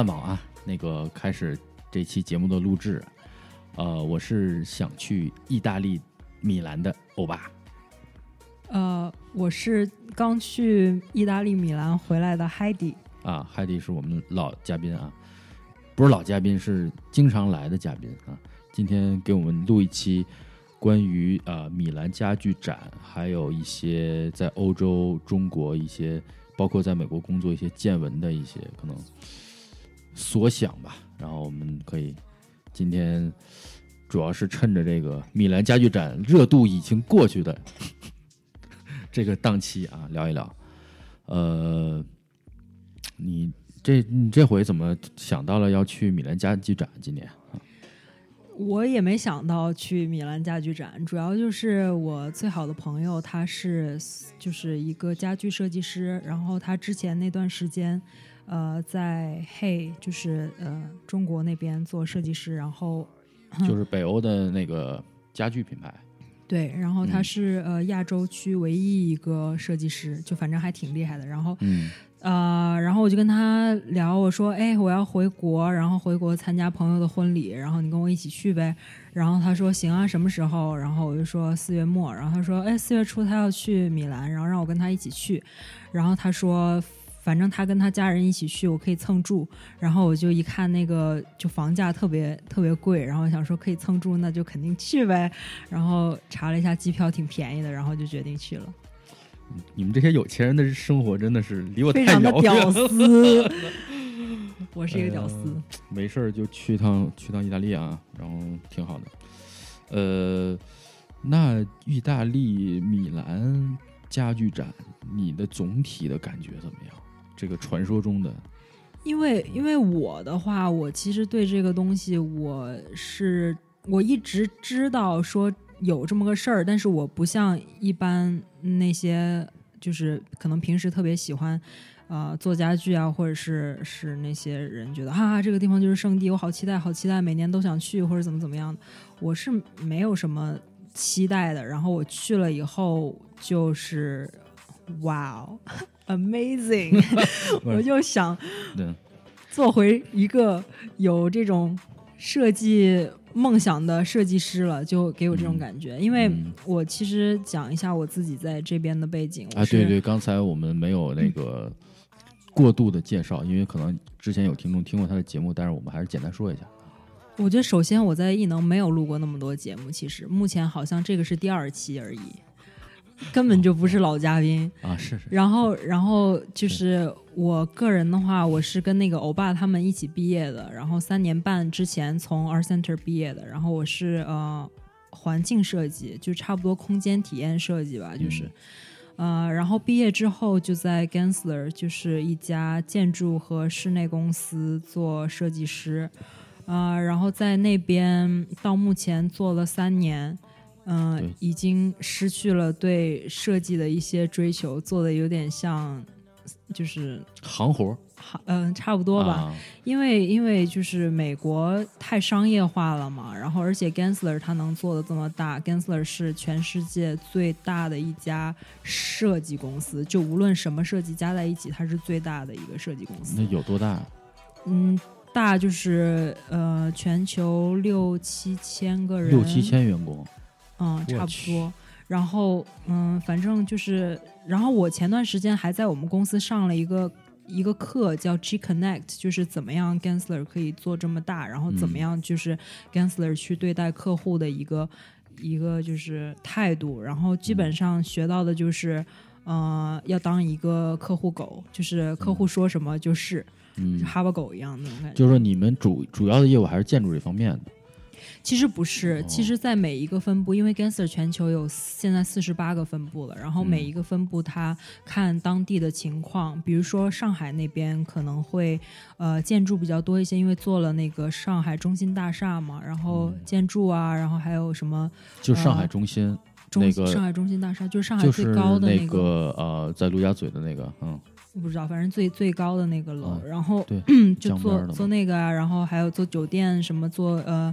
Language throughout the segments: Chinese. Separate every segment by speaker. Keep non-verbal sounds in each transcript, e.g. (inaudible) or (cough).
Speaker 1: 饭网啊，那个开始这期节目的录制。呃，我是想去意大利米兰的欧巴。
Speaker 2: 呃，我是刚去意大利米兰回来的 Heidi。
Speaker 1: 啊，Heidi 是我们老嘉宾啊，不是老嘉宾，是经常来的嘉宾啊。今天给我们录一期关于呃米兰家具展，还有一些在欧洲、中国一些，包括在美国工作一些见闻的一些可能所想吧。然后我们可以今天主要是趁着这个米兰家具展热度已经过去的 (laughs) 这个档期啊，聊一聊。呃，你这你这回怎么想到了要去米兰家具展？今年？
Speaker 2: 我也没想到去米兰家具展，主要就是我最好的朋友，他是就是一个家具设计师，然后他之前那段时间，呃，在 Hey，就是呃中国那边做设计师，然后
Speaker 1: 就是北欧的那个家具品牌。
Speaker 2: 对，然后他是呃亚洲区唯一一个设计师，就反正还挺厉害的。然后
Speaker 1: 嗯。
Speaker 2: 呃，然后我就跟他聊，我说，哎，我要回国，然后回国参加朋友的婚礼，然后你跟我一起去呗。然后他说行啊，什么时候？然后我就说四月末。然后他说，哎，四月初他要去米兰，然后让我跟他一起去。然后他说，反正他跟他家人一起去，我可以蹭住。然后我就一看那个，就房价特别特别贵，然后想说可以蹭住，那就肯定去呗。然后查了一下机票，挺便宜的，然后就决定去了。
Speaker 1: 你们这些有钱人的生活真的是离我
Speaker 2: 非常的屌丝。(laughs) 我是一个屌丝，
Speaker 1: 没事儿就去趟去趟意大利啊，然后挺好的。呃，那意大利米兰家具展，你的总体的感觉怎么样？这个传说中的，
Speaker 2: 因为因为我的话，我其实对这个东西，我是我一直知道说。有这么个事儿，但是我不像一般那些，就是可能平时特别喜欢，呃，做家具啊，或者是是那些人觉得哈，这个地方就是圣地，我好期待，好期待，每年都想去，或者怎么怎么样。我是没有什么期待的。然后我去了以后，就是哇哦，amazing！(laughs) 我就想做回一个有这种设计。梦想的设计师了，就给我这种感觉。因为我其实讲一下我自己在这边的背景
Speaker 1: 啊，对对，刚才我们没有那个过度的介绍，因为可能之前有听众听过他的节目，但是我们还是简单说一下。
Speaker 2: 我觉得首先我在艺能没有录过那么多节目，其实目前好像这个是第二期而已。根本就不是老嘉宾
Speaker 1: 啊！是是。
Speaker 2: 然后，然后就是我个人的话，我是跟那个欧巴他们一起毕业的，然后三年半之前从 Art Center 毕业的。然后我是呃环境设计，就差不多空间体验设计吧，就是呃，然后毕业之后就在 Gensler，就是一家建筑和室内公司做设计师，呃，然后在那边到目前做了三年。嗯，已经失去了对设计的一些追求，做的有点像，就是
Speaker 1: 行活
Speaker 2: 行，嗯，差不多吧。因为因为就是美国太商业化了嘛，然后而且 Gensler 他能做的这么大，Gensler 是全世界最大的一家设计公司，就无论什么设计加在一起，它是最大的一个设计公司。
Speaker 1: 那有多大？
Speaker 2: 嗯，大就是呃，全球六七千个人，
Speaker 1: 六七千员工。
Speaker 2: 嗯，差不多。然后，嗯，反正就是，然后我前段时间还在我们公司上了一个一个课，叫 G Connect，就是怎么样 Gensler 可以做这么大，然后怎么样就是 Gensler 去对待客户的一个一个就是态度。然后基本上学到的就是，呃，要当一个客户狗，就是客户说什么就是，
Speaker 1: 嗯，
Speaker 2: 哈巴狗一样那种感觉。
Speaker 1: 就是说，你们主主要的业务还是建筑这方面的。
Speaker 2: 其实不是，其实，在每一个分部，因为 Gensler 全球有现在四十八个分部了，然后每一个分部它看当地的情况，比如说上海那边可能会呃建筑比较多一些，因为做了那个上海中心大厦嘛，然后建筑啊，然后还有什么？
Speaker 1: 就上海中心
Speaker 2: 那
Speaker 1: 个
Speaker 2: 上海中心大厦，就是上海最高的
Speaker 1: 那
Speaker 2: 个
Speaker 1: 呃，在陆家嘴的那个，嗯，
Speaker 2: 我不知道，反正最最高的那个楼，然后
Speaker 1: 对，(clears throat)
Speaker 2: 就做做那个啊，然后还有做酒店什么做呃。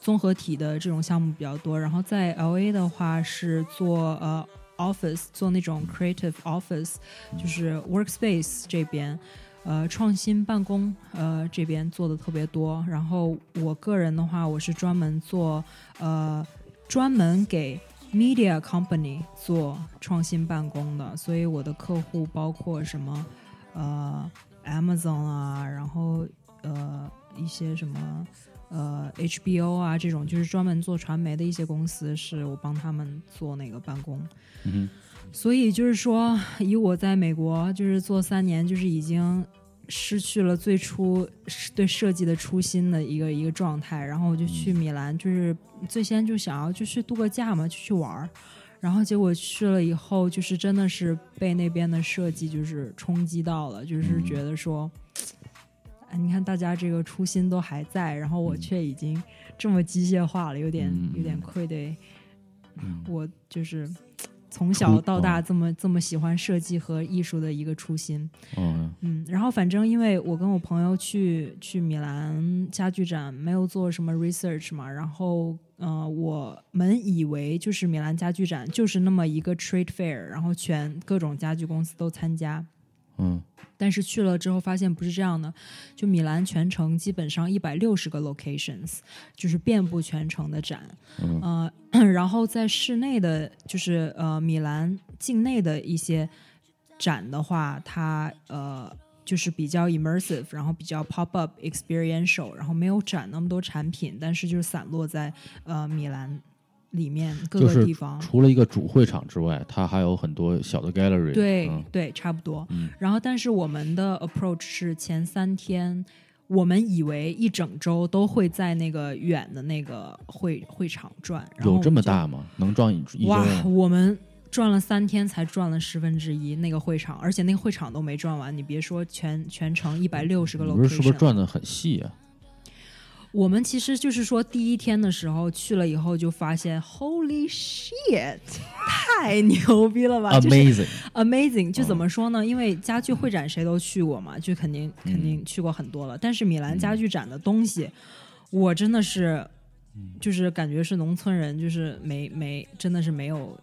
Speaker 2: 综合体的这种项目比较多，然后在 L A 的话是做呃 office，做那种 creative office，就是 workspace 这边，呃创新办公呃这边做的特别多。然后我个人的话，我是专门做呃专门给 media company 做创新办公的，所以我的客户包括什么呃 Amazon 啊，然后呃一些什么。呃，HBO 啊，这种就是专门做传媒的一些公司，是我帮他们做那个办公。
Speaker 1: 嗯
Speaker 2: 所以就是说，以我在美国就是做三年，就是已经失去了最初对设计的初心的一个一个状态。然后我就去米兰，就是最先就想要就去度个假嘛，就去玩儿。然后结果去了以后，就是真的是被那边的设计就是冲击到了，就是觉得说。哎，你看大家这个初心都还在，然后我却已经这么机械化了，有点有点愧对。我就是从小到大这么这么喜欢设计和艺术的一个初心。
Speaker 1: 嗯
Speaker 2: 嗯，然后反正因为我跟我朋友去去米兰家具展，没有做什么 research 嘛，然后呃，我们以为就是米兰家具展就是那么一个 trade fair，然后全各种家具公司都参加。
Speaker 1: 嗯。
Speaker 2: 但是去了之后发现不是这样的，就米兰全程基本上一百六十个 locations，就是遍布全城的展，呃，然后在室内的，就是呃米兰境内的一些展的话，它呃就是比较 immersive，然后比较 pop up experiential，然后没有展那么多产品，但是就是散落在呃米兰。里面各个地方，
Speaker 1: 除了一个主会场之外，它还有很多小的 gallery。
Speaker 2: 对对，差不多。然后，但是我们的 approach 是前三天，我们以为一整周都会在那个远的那个会会场转。
Speaker 1: 有这么大吗？能转一一
Speaker 2: 哇，我们转了三天才转了十分之一那个会场，而且那个会场都没转完。你别说全全程一百六十个
Speaker 1: 不是是不是转的很细啊？
Speaker 2: 我们其实就是说，第一天的时候去了以后，就发现 Holy shit，(laughs) 太牛逼了吧
Speaker 1: ！Amazing，Amazing，
Speaker 2: 就怎么说呢？因为家具会展谁都去过嘛，就肯定肯定去过很多了。但是米兰家具展的东西，我真的是，就是感觉是农村人，就是没没真的是没有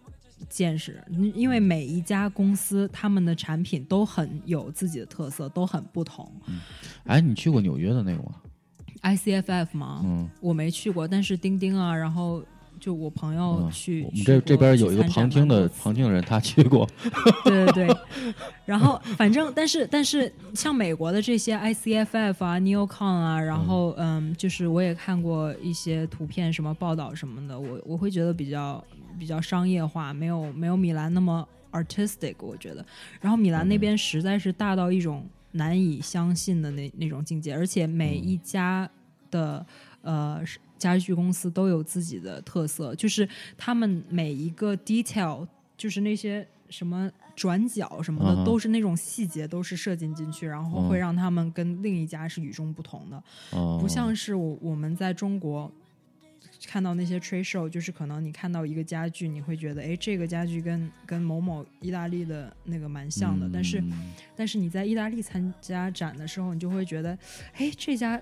Speaker 2: 见识。因为每一家公司他们的产品都很有自己的特色，都很不同。
Speaker 1: 哎，你去过纽约的那个吗
Speaker 2: ？ICFF 吗？
Speaker 1: 嗯，
Speaker 2: 我没去过，但是钉钉啊，然后就我朋友去，
Speaker 1: 我们这这边有一个旁听的旁听的人，他去过。(laughs)
Speaker 2: 对对对，然后反正但是但是像美国的这些 ICFF 啊、NeoCon 啊，然后嗯，就是我也看过一些图片、什么报道什么的，我我会觉得比较比较商业化，没有没有米兰那么 artistic，我觉得。然后米兰那边实在是大到一种。难以相信的那那种境界，而且每一家的呃家具公司都有自己的特色，就是他们每一个 detail，就是那些什么转角什么的，都是那种细节都是设计进去，然后会让他们跟另一家是与众不同的，不像是我我们在中国。看到那些 trade show，就是可能你看到一个家具，你会觉得，哎，这个家具跟跟某某意大利的那个蛮像的。但是，但是你在意大利参加展的时候，你就会觉得，哎，这家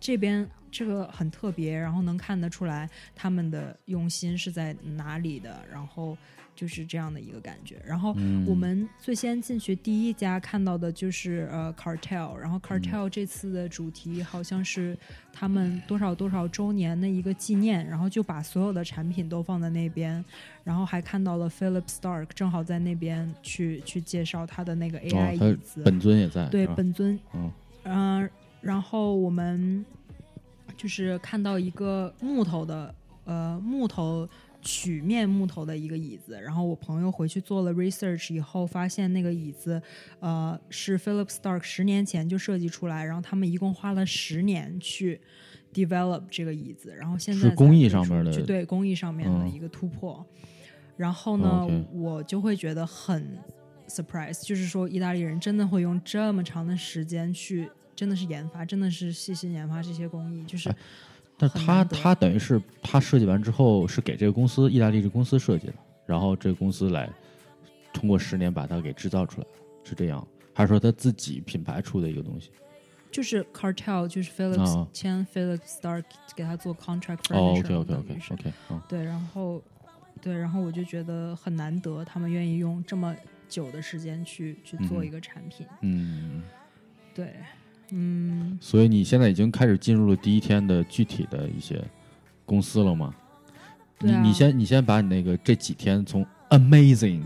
Speaker 2: 这边这个很特别，然后能看得出来他们的用心是在哪里的，然后。就是这样的一个感觉。然后我们最先进去第一家看到的就是呃 Cartel，然后 Cartel 这次的主题好像是他们多少多少周年的一个纪念，然后就把所有的产品都放在那边，然后还看到了 Philip Stark 正好在那边去去介绍他的那个 AI 椅子，
Speaker 1: 本尊也在，
Speaker 2: 对本尊，嗯，然后我们就是看到一个木头的呃木头。曲面木头的一个椅子，然后我朋友回去做了 research 以后，发现那个椅子，呃，是 Philip Stark 十年前就设计出来，然后他们一共花了十年去 develop 这个椅子，然后现在
Speaker 1: 是工艺上面的，
Speaker 2: 对工艺上面的一个突破。然后呢，我就会觉得很 surprise，就是说意大利人真的会用这么长的时间去，真的是研发，真的是细心研发这些工艺，就是。
Speaker 1: 但他他等于是他设计完之后是给这个公司意大利这公司设计的，然后这个公司来通过十年把它给制造出来，是这样？还是说他自己品牌出的一个东西？
Speaker 2: 就是 Cartel，就是 Philips 签 Philips Stark 给他做 contract furniture。
Speaker 1: OK OK OK OK。
Speaker 2: 对，然后对，然后我就觉得很难得，他们愿意用这么久的时间去去做一个产品。
Speaker 1: 嗯。
Speaker 2: 对，嗯，
Speaker 1: 所以你现在已经开始进入了第一天的具体的一些公司了吗？你你先你先把你那个这几天从 amazing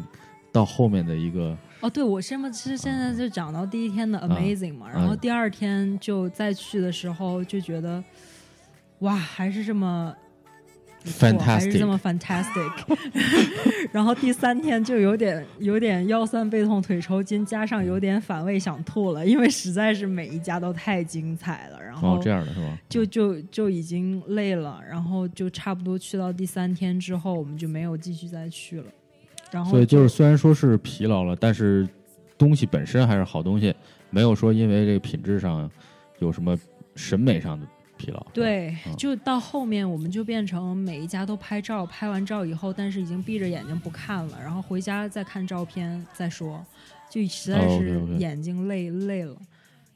Speaker 1: 到后面的一个
Speaker 2: 哦，对，我现在是现在就讲到第一天的
Speaker 1: 啊
Speaker 2: amazing 嘛，然后第二天就再去的时候就觉得，哇，还是这么不错还是这么 fantastic。(laughs) 然后第三天就有点有点腰酸背痛腿抽筋，加上有点反胃想吐了，因为实在是每一家都太精彩了，然后
Speaker 1: 哦这样的是吧？
Speaker 2: 就就就已经累了，然后就差不多去到第三天之后，我们就没有继续再去了。然后
Speaker 1: 所以就是虽然说是疲劳了，但是东西本身还是好东西，没有说因为这个品质上有什么审美上的疲劳。
Speaker 2: 对
Speaker 1: 嗯，
Speaker 2: 就到后面我们就变成每一家都拍照，拍完照以后，但是已经闭着眼睛不看了，然后回家再看照片再说，就实在
Speaker 1: 哦
Speaker 2: 是眼睛累累了。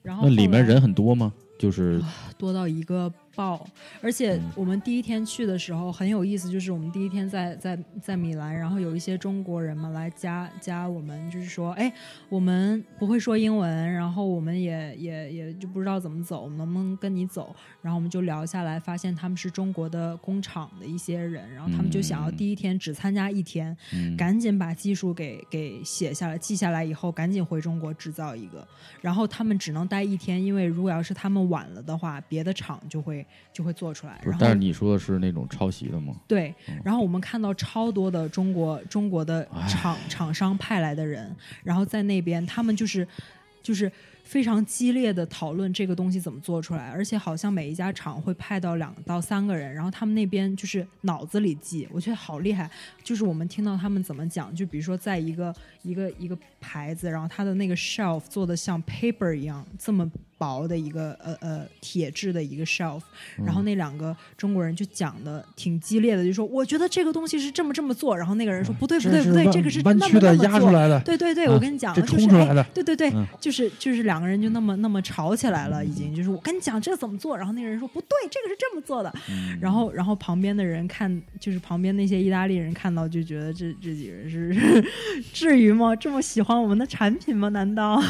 Speaker 2: 然后
Speaker 1: 那里面人很多吗？就是
Speaker 2: 多到一个爆，而且
Speaker 1: 嗯
Speaker 2: 我们第一天去的时候很有意思，就是我们第一天在在在米兰，然后有一些中国人嘛来加加我们，就是说，哎，我们不会说英文，然后我们也也也就不知道怎么走，我们能不能跟你走？然后我们就聊下来，发现他们是中国的工厂的一些人，然后他们就想要
Speaker 1: 嗯
Speaker 2: 第一天只参加一天，
Speaker 1: 嗯
Speaker 2: 赶紧把技术给给写下来、记下来以后，赶紧回中国制造一个。然后他们只能待一天，因为如果要是他们晚了的话，别的厂就会就会做出来。然，后
Speaker 1: 但是你说的是那种抄袭的吗？
Speaker 2: 对
Speaker 1: 嗯，
Speaker 2: 然后我们看到超多的中国中国的
Speaker 1: 哎
Speaker 2: 厂厂商派来的人，然后在那边他们就是就是非常激烈的讨论这个东西怎么做出来，而且好像每一家厂会派到两到三个人，然后他们那边就是脑子里记，我觉得好厉害。就是我们听到他们怎么讲，就比如说在一个一个一个牌子，然后它的那个 shelf 做的像 paper 一样这么薄的一个呃呃铁质的一个 shelf，然后那两个中国人就讲的挺激烈的，就说我觉得这个东西是这么这么做，然后那个人说不对不对不对，这个是那
Speaker 3: 弯曲的
Speaker 2: 么那么做。
Speaker 3: 压出来的，
Speaker 2: 对对对，
Speaker 3: 啊
Speaker 2: 我跟你讲，
Speaker 3: 这
Speaker 2: 就是哎
Speaker 3: 冲出来的
Speaker 2: 对对对，
Speaker 1: 嗯
Speaker 2: 就是就是两个人就那么那么吵起来了，已经就是我跟你讲这怎么做，然后那个人说不对，这个是这么做的，
Speaker 1: 嗯
Speaker 2: 然后然后旁边的人看，就是旁边那些意大利人看到就觉得这这几个人是 (laughs) 至于吗？这么喜欢我们的产品吗？难道？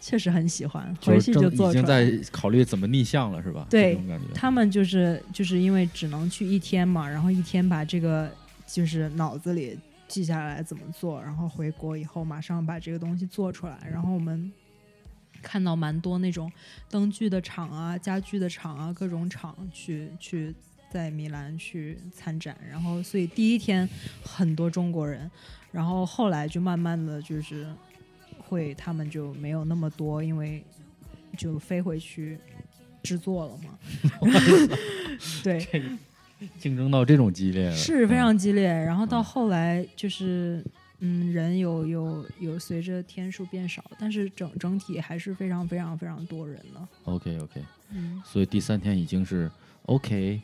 Speaker 2: 确实很喜欢，回去就做。
Speaker 1: 已经在考虑怎么逆向了，是吧？
Speaker 2: 对。他们就是就是因为只能去一天嘛，然后一天把这个就是脑子里记下来怎么做，然后回国以后马上把这个东西做出来。然后我们看到蛮多那种灯具的厂啊、家具的厂啊、各种厂去去在米兰去参展，然后所以第一天很多中国人，然后后来就慢慢的就是会他们就没有那么多，因为就飞回去制作了嘛。(laughs) 对，
Speaker 1: 这个竞争到这种激烈了，
Speaker 2: 是非
Speaker 1: 嗯
Speaker 2: 常激烈。然后到
Speaker 1: 嗯
Speaker 2: 后来就是，嗯，人有有有随着天数变少，但是整整体还是非常非常非常多人了。
Speaker 1: OK OK，
Speaker 2: 嗯，
Speaker 1: 所以第三天已经是 OK，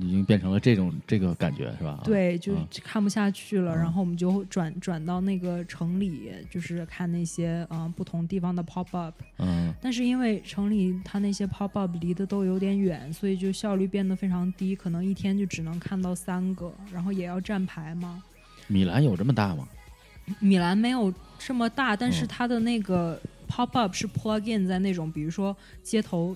Speaker 1: 已经变成了这种这个感觉是吧？啊，
Speaker 2: 对，就
Speaker 1: 嗯
Speaker 2: 看不下去了，
Speaker 1: 嗯
Speaker 2: 然后我们就转转到那个城里，就是看那些嗯、呃不同地方的 pop up。
Speaker 1: 嗯
Speaker 2: 但是因为城里它那些 pop up 离得都有点远，所以就效率变得非常低，可能一天就只能看到三个，然后也要站牌嘛。
Speaker 1: 米兰有这么大吗？
Speaker 2: 米兰没有这么大，但是
Speaker 1: 嗯
Speaker 2: 它的那个 pop up 是 plug in 在那种，比如说街头，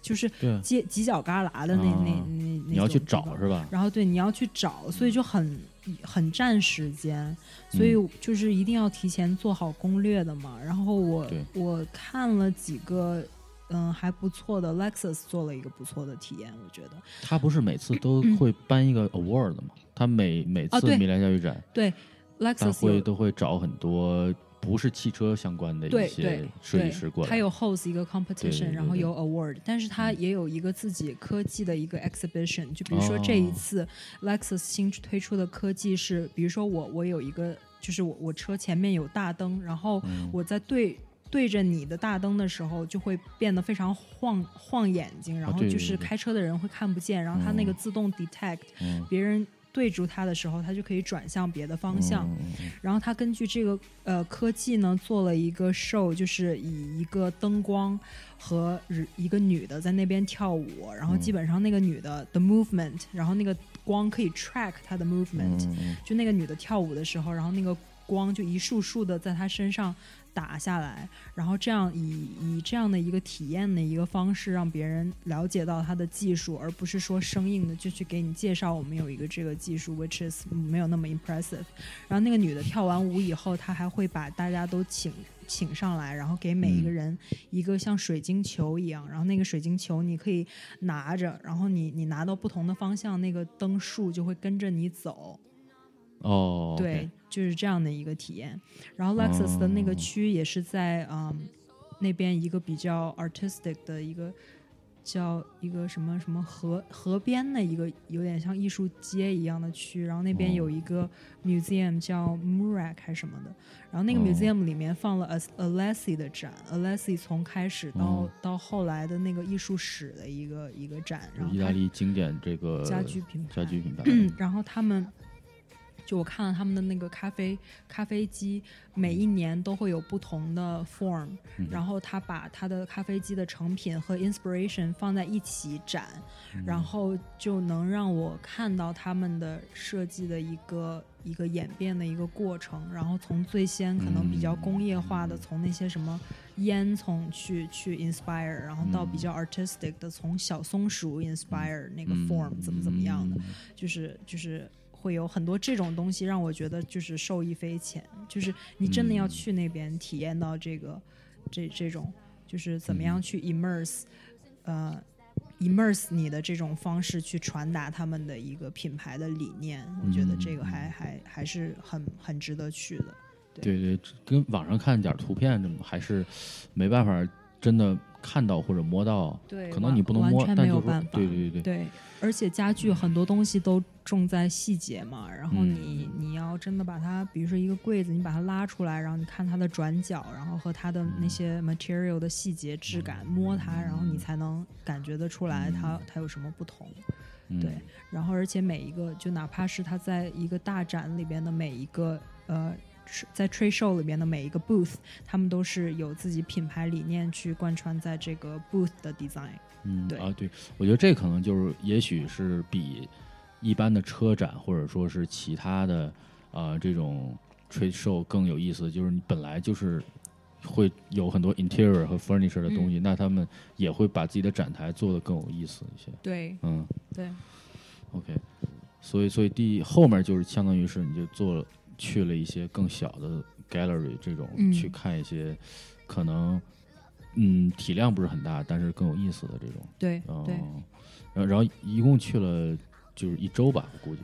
Speaker 2: 就是犄角旮旯的那、那
Speaker 1: 啊
Speaker 2: 那那
Speaker 1: 你要去找是吧？
Speaker 2: 然后对你要去找，所以就很很占时间，所以
Speaker 1: 嗯
Speaker 2: 就是一定要提前做好攻略的嘛。然后我我看了几个。嗯，还不错的，Lexus 做了一个不错的体验，我觉得。
Speaker 1: 他不是每次都会颁一个 award 吗？他每每次米兰教育展，
Speaker 2: 对，Lexus
Speaker 1: 会都会找很多不是汽车相关的一些设计师过来。
Speaker 2: 他有 host 一个 competition，然后有 award，但是他
Speaker 1: 嗯
Speaker 2: 也有一个自己科技的一个 exhibition。就比如说这一
Speaker 1: 哦
Speaker 2: 次 Lexus 新推出的科技是，比如说我我有一个，就是我我车前面有大灯，然后
Speaker 1: 嗯
Speaker 2: 我在对。对着你的大灯的时候，就会变得非常晃晃眼睛，然后就是开车的人会看不见，然后它那个
Speaker 1: 嗯
Speaker 2: 自动 detect
Speaker 1: 嗯
Speaker 2: 别人对住它的时候，它就可以转向别的方向。然后他根据这个呃科技呢，做了一个 show，就是以一个灯光和一个女的在那边跳舞，然后
Speaker 1: 嗯。
Speaker 2: 基本上那个女的的 movement，然后那个光可以 track 她的 movement，、就那个女的跳舞的时候，然后那个光就一束束的在她身上打下来，然后这样以以这样的一个体验的一个方式，让别人了解到他的技术，而不是说生硬的就去给你介绍我们有一个这个技术，which is 没有那么 impressive。然后那个女的跳完舞以后，她还会把大家都请请上来，然后给每一个人一个像水晶球一样，然后那个水晶球你可以拿着，然后你你拿到不同的方向，那个灯束就会跟着你走。
Speaker 1: 哦，
Speaker 2: 对，就是这样的一个体验。然后 Lexus 的那个区也是在嗯那边一个比较 artistic 的一个叫一个什么什么河河边的一个有点像艺术街一样的区，然后那边有一个 museum 叫 Murak 还是什么的，然后那个 museum 里面放了 Alessi 的展，Alessi 从开始到到后来的那个艺术史的一个一个展，然后
Speaker 1: 意大利经典这个
Speaker 2: 家居品牌，
Speaker 1: 家居品牌，
Speaker 2: 然后他们。就我看了他们的那个咖啡咖啡机，每一年都会有不同的 form，然后他把他的咖啡机的成品和 inspiration 放在一起展，然后就能让我看到他们的设计的一个一个演变的一个过程，然后从最先可能比较工业化的，从那些什么烟囱去去 inspire，然后到比较 artistic 的，从小松鼠 inspire 那个 form 怎么怎么样的，就是就是。会有很多这种东西让我觉得就是受益匪浅，就是你真的要去那边体验到这个，这这种就是怎么样去 immerse，呃，immerse 你的这种方式去传达他们的一个品牌的理念，我觉得这个还还还是很很值得去的。
Speaker 1: 对。对，跟网上看点图片，还是没办法真的。看到或者摸到，
Speaker 2: 对，
Speaker 1: 可能你不能摸，但
Speaker 2: 就是
Speaker 1: 对对对。
Speaker 2: 对，而且家具很多东西都重在细节嘛。然后你你要真的把它，比如说一个柜子，你把它拉出来，然后你看它的转角，然后和它的那些 material 的细节质感，摸它，然后你才能感觉得出来它它有什么不同。对，然后而且每一个，就哪怕是它在一个大展里边的每一个呃。在 trade show 里边的每一个 booth，他们都是有自己品牌理念去贯穿在这个 booth 的 design。
Speaker 1: 嗯，
Speaker 2: 对
Speaker 1: 啊，对，我觉得这可能就是，也许是比一般的车展或者说是其他的啊这种 trade show 更有意思，就是你本来就是会有很多 interior 和 furniture 的东西，那他们也会把自己的展台做的更有意思一些。
Speaker 2: 对，
Speaker 1: 嗯，
Speaker 2: 对
Speaker 1: ，OK，所以，所以第后面就是相当于是你就做。去了一些更小的 gallery，这种去看一些可能嗯体量不是很大，但是更有意思的这种。
Speaker 2: 对，对。
Speaker 1: 然后，然后一共去了就是一周吧，我估计。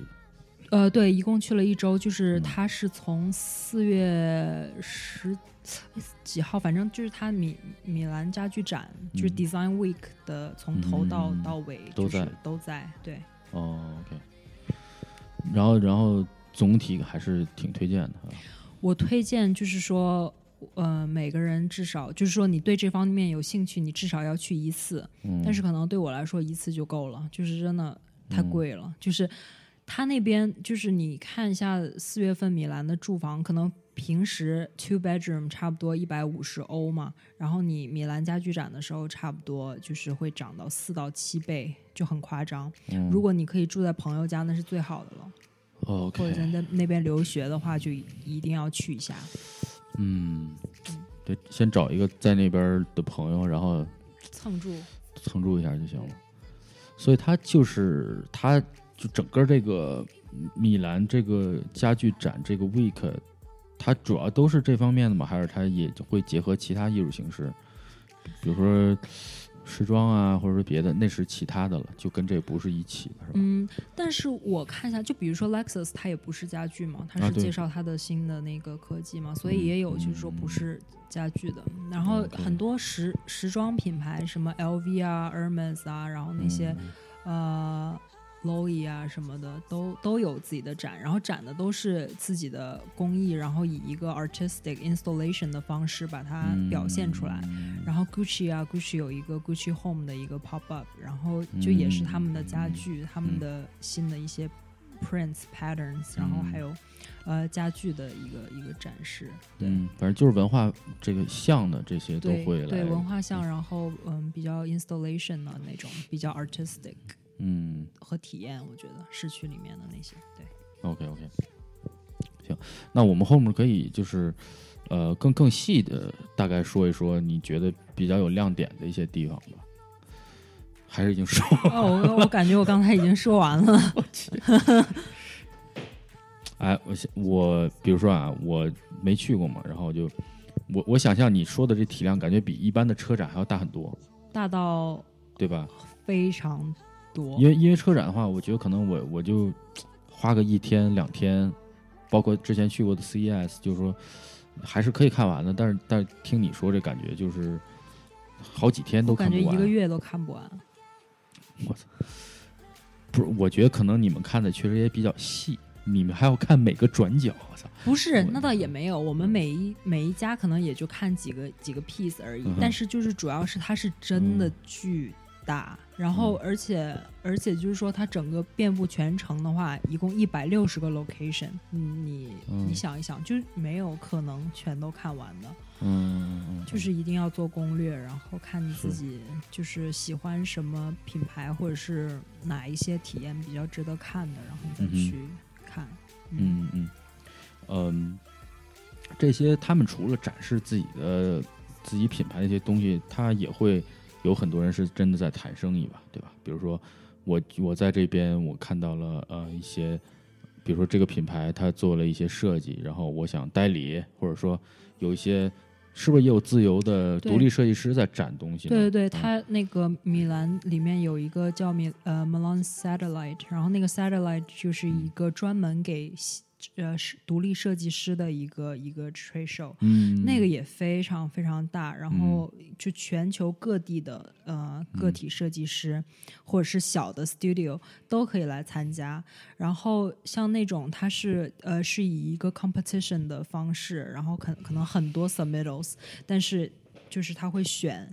Speaker 2: 呃，对，一共去了一周，就是他是从四月十几号，反正就是他米米兰家具展，就是 Design Week 的从头到到尾
Speaker 1: 都在
Speaker 2: 都在。对。
Speaker 1: 哦，OK。然后，然后。总体还是挺推荐的。
Speaker 2: 我推荐就是说，呃，每个人至少就是说，你对这方面有兴趣，你至少要去一次。
Speaker 1: 嗯。
Speaker 2: 但是可能对我来说，一次就够了，就是真的太贵了。就是他那边，就是你看一下四月份米兰的住房，可能平时 two bedroom 差不多一百五十欧嘛，然后你米兰家具展的时候，差不多就是会涨到四到七倍，就很夸张。
Speaker 1: 嗯。
Speaker 2: 如果你可以住在朋友家，那是最好的了。
Speaker 1: 或
Speaker 2: 者在那边留学的话，就一定要去一下。
Speaker 1: 嗯，对，先找一个在那边的朋友，然后
Speaker 2: 蹭住
Speaker 1: 蹭住一下就行了。所以它就是它，就整个这个米兰这个家具展这个 week，它主要都是这方面的吗？还是它也会结合其他艺术形式，比如说？时装啊，或者说别的，那是其他的了，就跟这不是一起的，是吧？
Speaker 2: 嗯，但是我看一下，就比如说 Lexus，它也不是家具嘛，它是介绍它的新的那个科技嘛，所以也有就是说不是家具的。然后很多时时装品牌，什么 LV 啊、Hermes 啊，然后那些呃。Loy 啊什么的都都有自己的展，然后展的都是自己的工艺，然后以一个 artistic installation 的方式把它表现出来。然后 Gucci 啊，Gucci 有一个 Gucci Home 的一个 pop up，然后就也是他们的家具，他们的新的一些 prints patterns，然后还有呃家具的一个一个展示。对，
Speaker 1: 反正就是文化这个像的这些都会来。
Speaker 2: 对文化像，然后嗯比较 installation 的那种，比较 artistic。
Speaker 1: 嗯，
Speaker 2: 和体验，我觉得市区里面的那些，对。
Speaker 1: OK OK。行，那我们后面可以就是呃更更细的大概说一说你觉得比较有亮点的一些地方吧。还是已经说
Speaker 2: 哦，我我感觉我刚才已经说完了。(laughs)
Speaker 1: 哎，我我比如说啊，我没去过嘛，然后就我我想象你说的这体量，感觉比一般的车展还要大很多，
Speaker 2: 大到
Speaker 1: 对吧？
Speaker 2: 非常多。
Speaker 1: 因为因为车展的话，我觉得可能我我就花个一天两天，包括之前去过的 CES，就是说还是可以看完的。但是但是听你说这感觉就是好几天都看不完。
Speaker 2: 感觉一个月都看不完。(laughs)
Speaker 1: 我操！不是，我觉得可能你们看的确实也比较细，你们还要看每个转角。我操！
Speaker 2: 不是，那倒也没有。我们每一每一家可能也就看几个几个 piece 而已，
Speaker 1: 嗯
Speaker 2: 但是就是主要是它是真的
Speaker 1: 嗯
Speaker 2: 巨大，然后而且而且就是说它整个遍布全城的话，一共一百六十个 location，嗯你
Speaker 1: 嗯
Speaker 2: 你想一想，就是没有可能全都看完的，
Speaker 1: 嗯嗯，
Speaker 2: 就是一定要做攻略，然后看你自己就是喜欢什么品牌或者是哪一些体验比较值得看的，然后你再去看。
Speaker 1: 嗯嗯嗯，这些他们除了展示自己的自己品牌的一些东西，他也会有很多人是真的在谈生意吧，对吧？比如说我我在这边我看到了呃一些，比如说这个品牌它做了一些设计，然后我想代理，或者说有一些是不是也有自由的独立设计师在展东西呢？
Speaker 2: 对对对，
Speaker 1: 嗯
Speaker 2: 它那个米兰里面有一个叫米呃 Milan Satellite，然后那个 Satellite 就是一个专门给西呃是独立设计师的一个一个 trade show，、
Speaker 1: 嗯，
Speaker 2: 那个也非常非常大，然后就全球各地的呃个体设计师、或者是小的 studio 都可以来参加。然后像那种它是呃是以一个 competition 的方式，然后可可能很多 submittals，但是就是他会选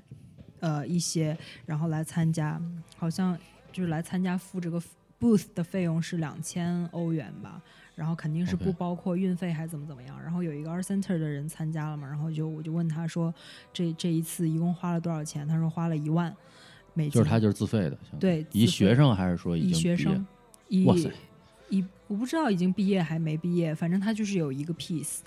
Speaker 2: 呃一些，然后来参加，好像就是来参加付这个 booth 的费用是两千欧元吧。然后肯定是不包括运费还怎么怎么样。然后有一个 Art Center 的人参加了嘛，然后就我就问他说，这这一次一共花了多少钱？他说花了一万美金。
Speaker 1: 就是他就是自费的，
Speaker 2: 对
Speaker 1: 以学生还是说已
Speaker 2: 以
Speaker 1: 经毕业
Speaker 2: 学生，以
Speaker 1: 哇塞
Speaker 2: 以我不知道已经毕业还没毕业，反正他就是有一个 piece，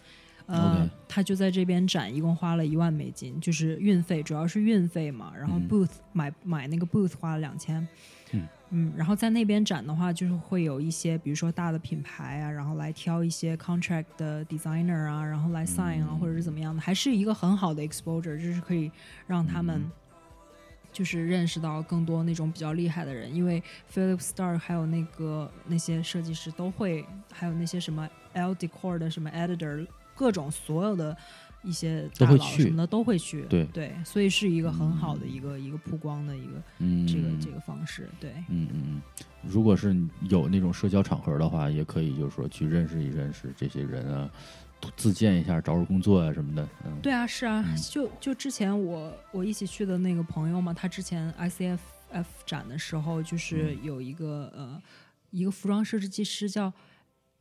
Speaker 2: 呃他就在这边展，一共花了一万美金，就是运费，主要是运费嘛。然后
Speaker 1: 嗯
Speaker 2: booth、买买那个 booth 花了两千，
Speaker 1: 嗯
Speaker 2: 然后在那边展的话，就是会有一些，比如说大的品牌啊，然后来挑一些 contract 的 designer 啊，然后来 sign 啊，
Speaker 1: 嗯
Speaker 2: 或者是怎么样的，还是一个很好的 exposure，就是可以让他们
Speaker 1: 嗯。
Speaker 2: 就是认识到更多那种比较厉害的人，因为 Philip Stark 还有那个那些设计师都会，还有那些什么 L Decor 的什么 editor，各种所有的一些大
Speaker 1: 都会去
Speaker 2: 佬什么的都会去，
Speaker 1: 对
Speaker 2: 对，所以是一个很好的一个、一个曝光的一个
Speaker 1: 嗯，
Speaker 2: 这个这个方式，对。
Speaker 1: 嗯嗯嗯，如果是有那种社交场合的话，也可以就是说去认识一认识这些人啊，自荐一下，找找工作啊什么的。嗯，
Speaker 2: 对啊，是啊，
Speaker 1: 嗯
Speaker 2: 就就之前我我一起去的那个朋友嘛，他之前 ICF F 展的时候，就是
Speaker 1: 嗯
Speaker 2: 有一个、呃一个服装设计师叫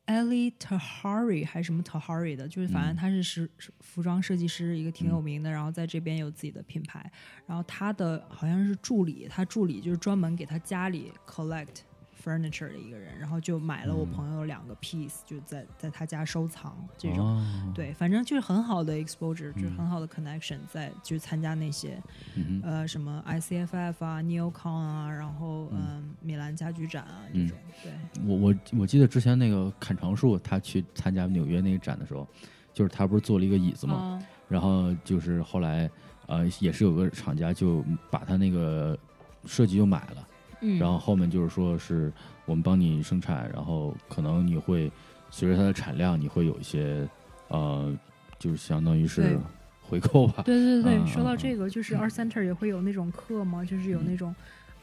Speaker 2: Ellie Tahari 还是什么 Tahari 的，就是反正
Speaker 1: 嗯
Speaker 2: 他是是是服装设计师，一个挺有名的，然后在这边有自己的品牌，然后他的好像是助理，他助理就是专门给他家里 collect。Furniture 的一个人，然后就买了我
Speaker 1: 嗯
Speaker 2: 朋友两个 piece，、就在在他家收藏这种。
Speaker 1: 哦，
Speaker 2: 对，反正就是很好的 exposure，、就是
Speaker 1: 嗯
Speaker 2: 很好的 connection，在就是参加那些
Speaker 1: 嗯，
Speaker 2: 呃什么 ICFF 啊、NeoCon 啊，然后嗯、呃米兰家居展啊这
Speaker 1: 嗯
Speaker 2: 种。对，
Speaker 1: 我我我记得之前那个砍长树，他去参加纽约那个展的时候，就是他不是做了一个椅子嘛，
Speaker 2: 啊
Speaker 1: 然后就是后来呃也是有个厂家就把他那个设计就买了。
Speaker 2: 嗯，
Speaker 1: 然后后面就是说是我们帮你生产，然后可能你会随着它的产量，你会有一些呃，就是相当于是回扣吧。
Speaker 2: 对对对，
Speaker 1: 嗯
Speaker 2: 说到
Speaker 1: 嗯
Speaker 2: 这个，就是 Art Center 也会有那种课嘛，就是有那种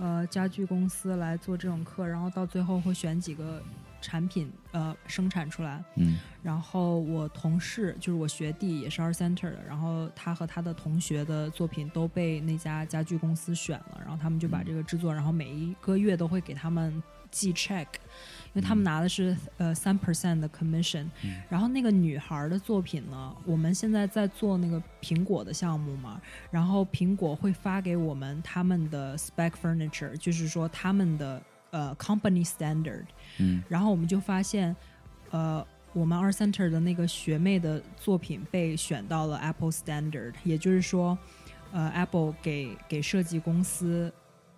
Speaker 2: 呃家具公司来做这种课，然后到最后会选几个产品呃生产出来，
Speaker 1: 嗯。
Speaker 2: 然后我同事就是我学弟，也是 Art Center 的，然后他和他的同学的作品都被那家家具公司选了，然后他们就把
Speaker 1: 嗯
Speaker 2: 这个制作，然后每一个月都会给他们寄 check，因为他们
Speaker 1: 嗯。
Speaker 2: 拿的是呃三 percent 的 commission，、
Speaker 1: 嗯。
Speaker 2: 然后那个女孩的作品呢，我们现在在做那个苹果的项目嘛，然后苹果会发给我们他们的 spec furniture，就是说他们的呃 company standard。
Speaker 1: 嗯。
Speaker 2: 然后我们就发现，呃，我们 Art Center 的那个学妹的作品被选到了 Apple Standard，也就是说，呃，Apple 给给设计公司，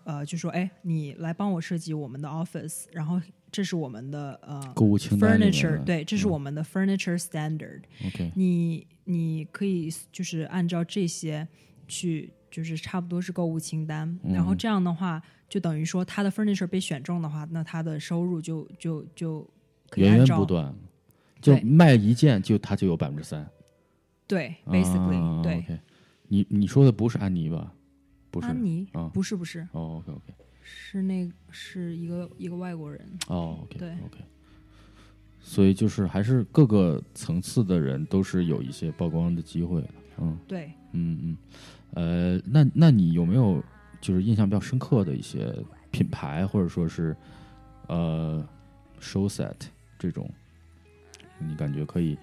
Speaker 2: 呃，就说，哎，你来帮我设计我们的 Office，然后这是我们的呃
Speaker 1: 购物清单
Speaker 2: furniture，对，这是
Speaker 1: 嗯
Speaker 2: 我们的 furniture
Speaker 1: standard，OK，
Speaker 2: 你你可以就是按照这些去，就是差不多是购物清单，然后
Speaker 1: 嗯
Speaker 2: 这样的话，就等于说他的 furniture 被选中的话，那他的收入就就就可以
Speaker 1: 源源不断，就卖一件就他就有百分之三。
Speaker 2: 对，basically、
Speaker 1: 啊
Speaker 2: 对。
Speaker 1: OK，你你说的不是安妮吧？不是。
Speaker 2: 安妮、
Speaker 1: 啊。
Speaker 2: 不是不是，
Speaker 1: 哦，OK OK，
Speaker 2: 是那是一个一个外国人，
Speaker 1: 哦，OK (laughs)
Speaker 2: 对。
Speaker 1: OK，所以就是还是各个层次的人都是有一些曝光的机会的，嗯。
Speaker 2: 对，
Speaker 1: 嗯嗯，呃，那那你有没有就是印象比较深刻的一些品牌，或者说是呃 show set 这种，你感觉可以，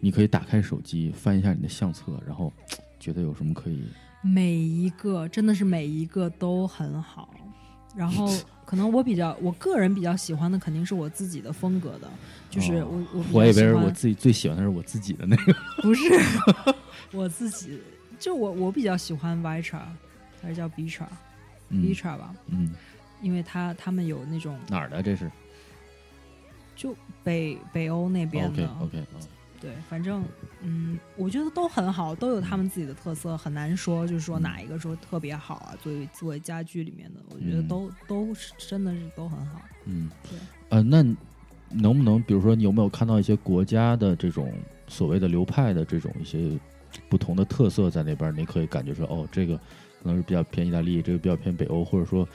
Speaker 1: 你可以打开手机翻一下你的相册，然后觉得有什么可以
Speaker 2: 每一个真的是每一个都很好。然后 (laughs) 可能我比较我个人比较喜欢的肯定是我自己的风格的，就是
Speaker 1: 哦
Speaker 2: 我、我比
Speaker 1: 我以为是我自己最喜欢的是我自己的那个，
Speaker 2: 不是 (laughs) 我自己，就我我比较喜欢 Vitra 还是叫 Vitra、
Speaker 1: 嗯
Speaker 2: Vitra 吧，
Speaker 1: 嗯，
Speaker 2: 因为他他们有那种
Speaker 1: 哪儿的这是
Speaker 2: 就北北欧那边的
Speaker 1: ？OK OK，
Speaker 2: 对，反正嗯，我觉得都很好，都有他们自己的特色，很难说就是说哪一个说特别好啊。作为作为家具里面的，我觉得
Speaker 1: 嗯
Speaker 2: 都、都是真的是都很好。
Speaker 1: 嗯
Speaker 2: 对，
Speaker 1: 呃，那能不能比如说你有没有看到一些国家的这种所谓的流派的这种一些不同的特色在那边？你可以感觉说，哦，这个可能是比较偏意大利，这个比较偏北欧，或者说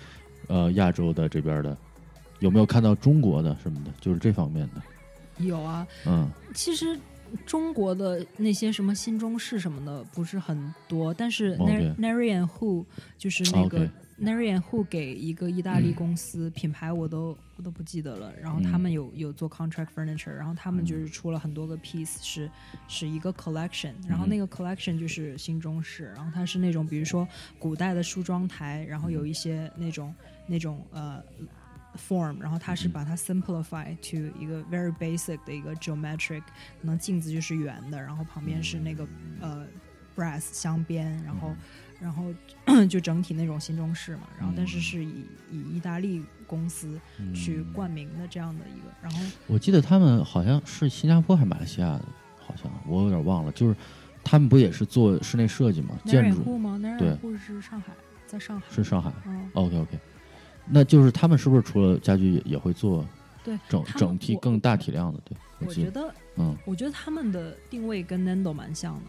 Speaker 1: 呃亚洲的这边的，有没有看到中国的什么的？就是这方面的，
Speaker 2: 有啊，
Speaker 1: 嗯
Speaker 2: 其实中国的那些什么新中式什么的不是很多，但是 Narian Who 就是那个 Narian Who 给一个意大利公司、品牌我都我都不记得了，然后他们有、有做 contract furniture，然后他们就是出了很多个 piece 是是一个 collection，然后那个 collection 就是新中式，然后它是那种比如说古代的梳妆台，然后有一些那种那种呃 form，然后它是把它 simplify to 一个 very basic 的一个 geometric，可能镜子就是圆的，然后旁边是那个呃 brass 镶边，然后然后 (coughs) 就整体那种新中式嘛，然后但是是以以意大利公司去冠名的这样的一个，然后
Speaker 1: 我记得他们好像是新加坡还是马来西亚的，好像我有点忘了，就是他们不也是做室内设计吗？建筑
Speaker 2: 吗
Speaker 1: 对
Speaker 2: ？Narian Who 是上海，在上海。
Speaker 1: 是上海。
Speaker 2: 嗯
Speaker 1: ，OK OK，那就是他们是不是除了家具也也会做
Speaker 2: 对，
Speaker 1: 整整体更大体量的？对，
Speaker 2: 我觉得
Speaker 1: 嗯
Speaker 2: 我觉得他们的定位跟 Nando 蛮像的，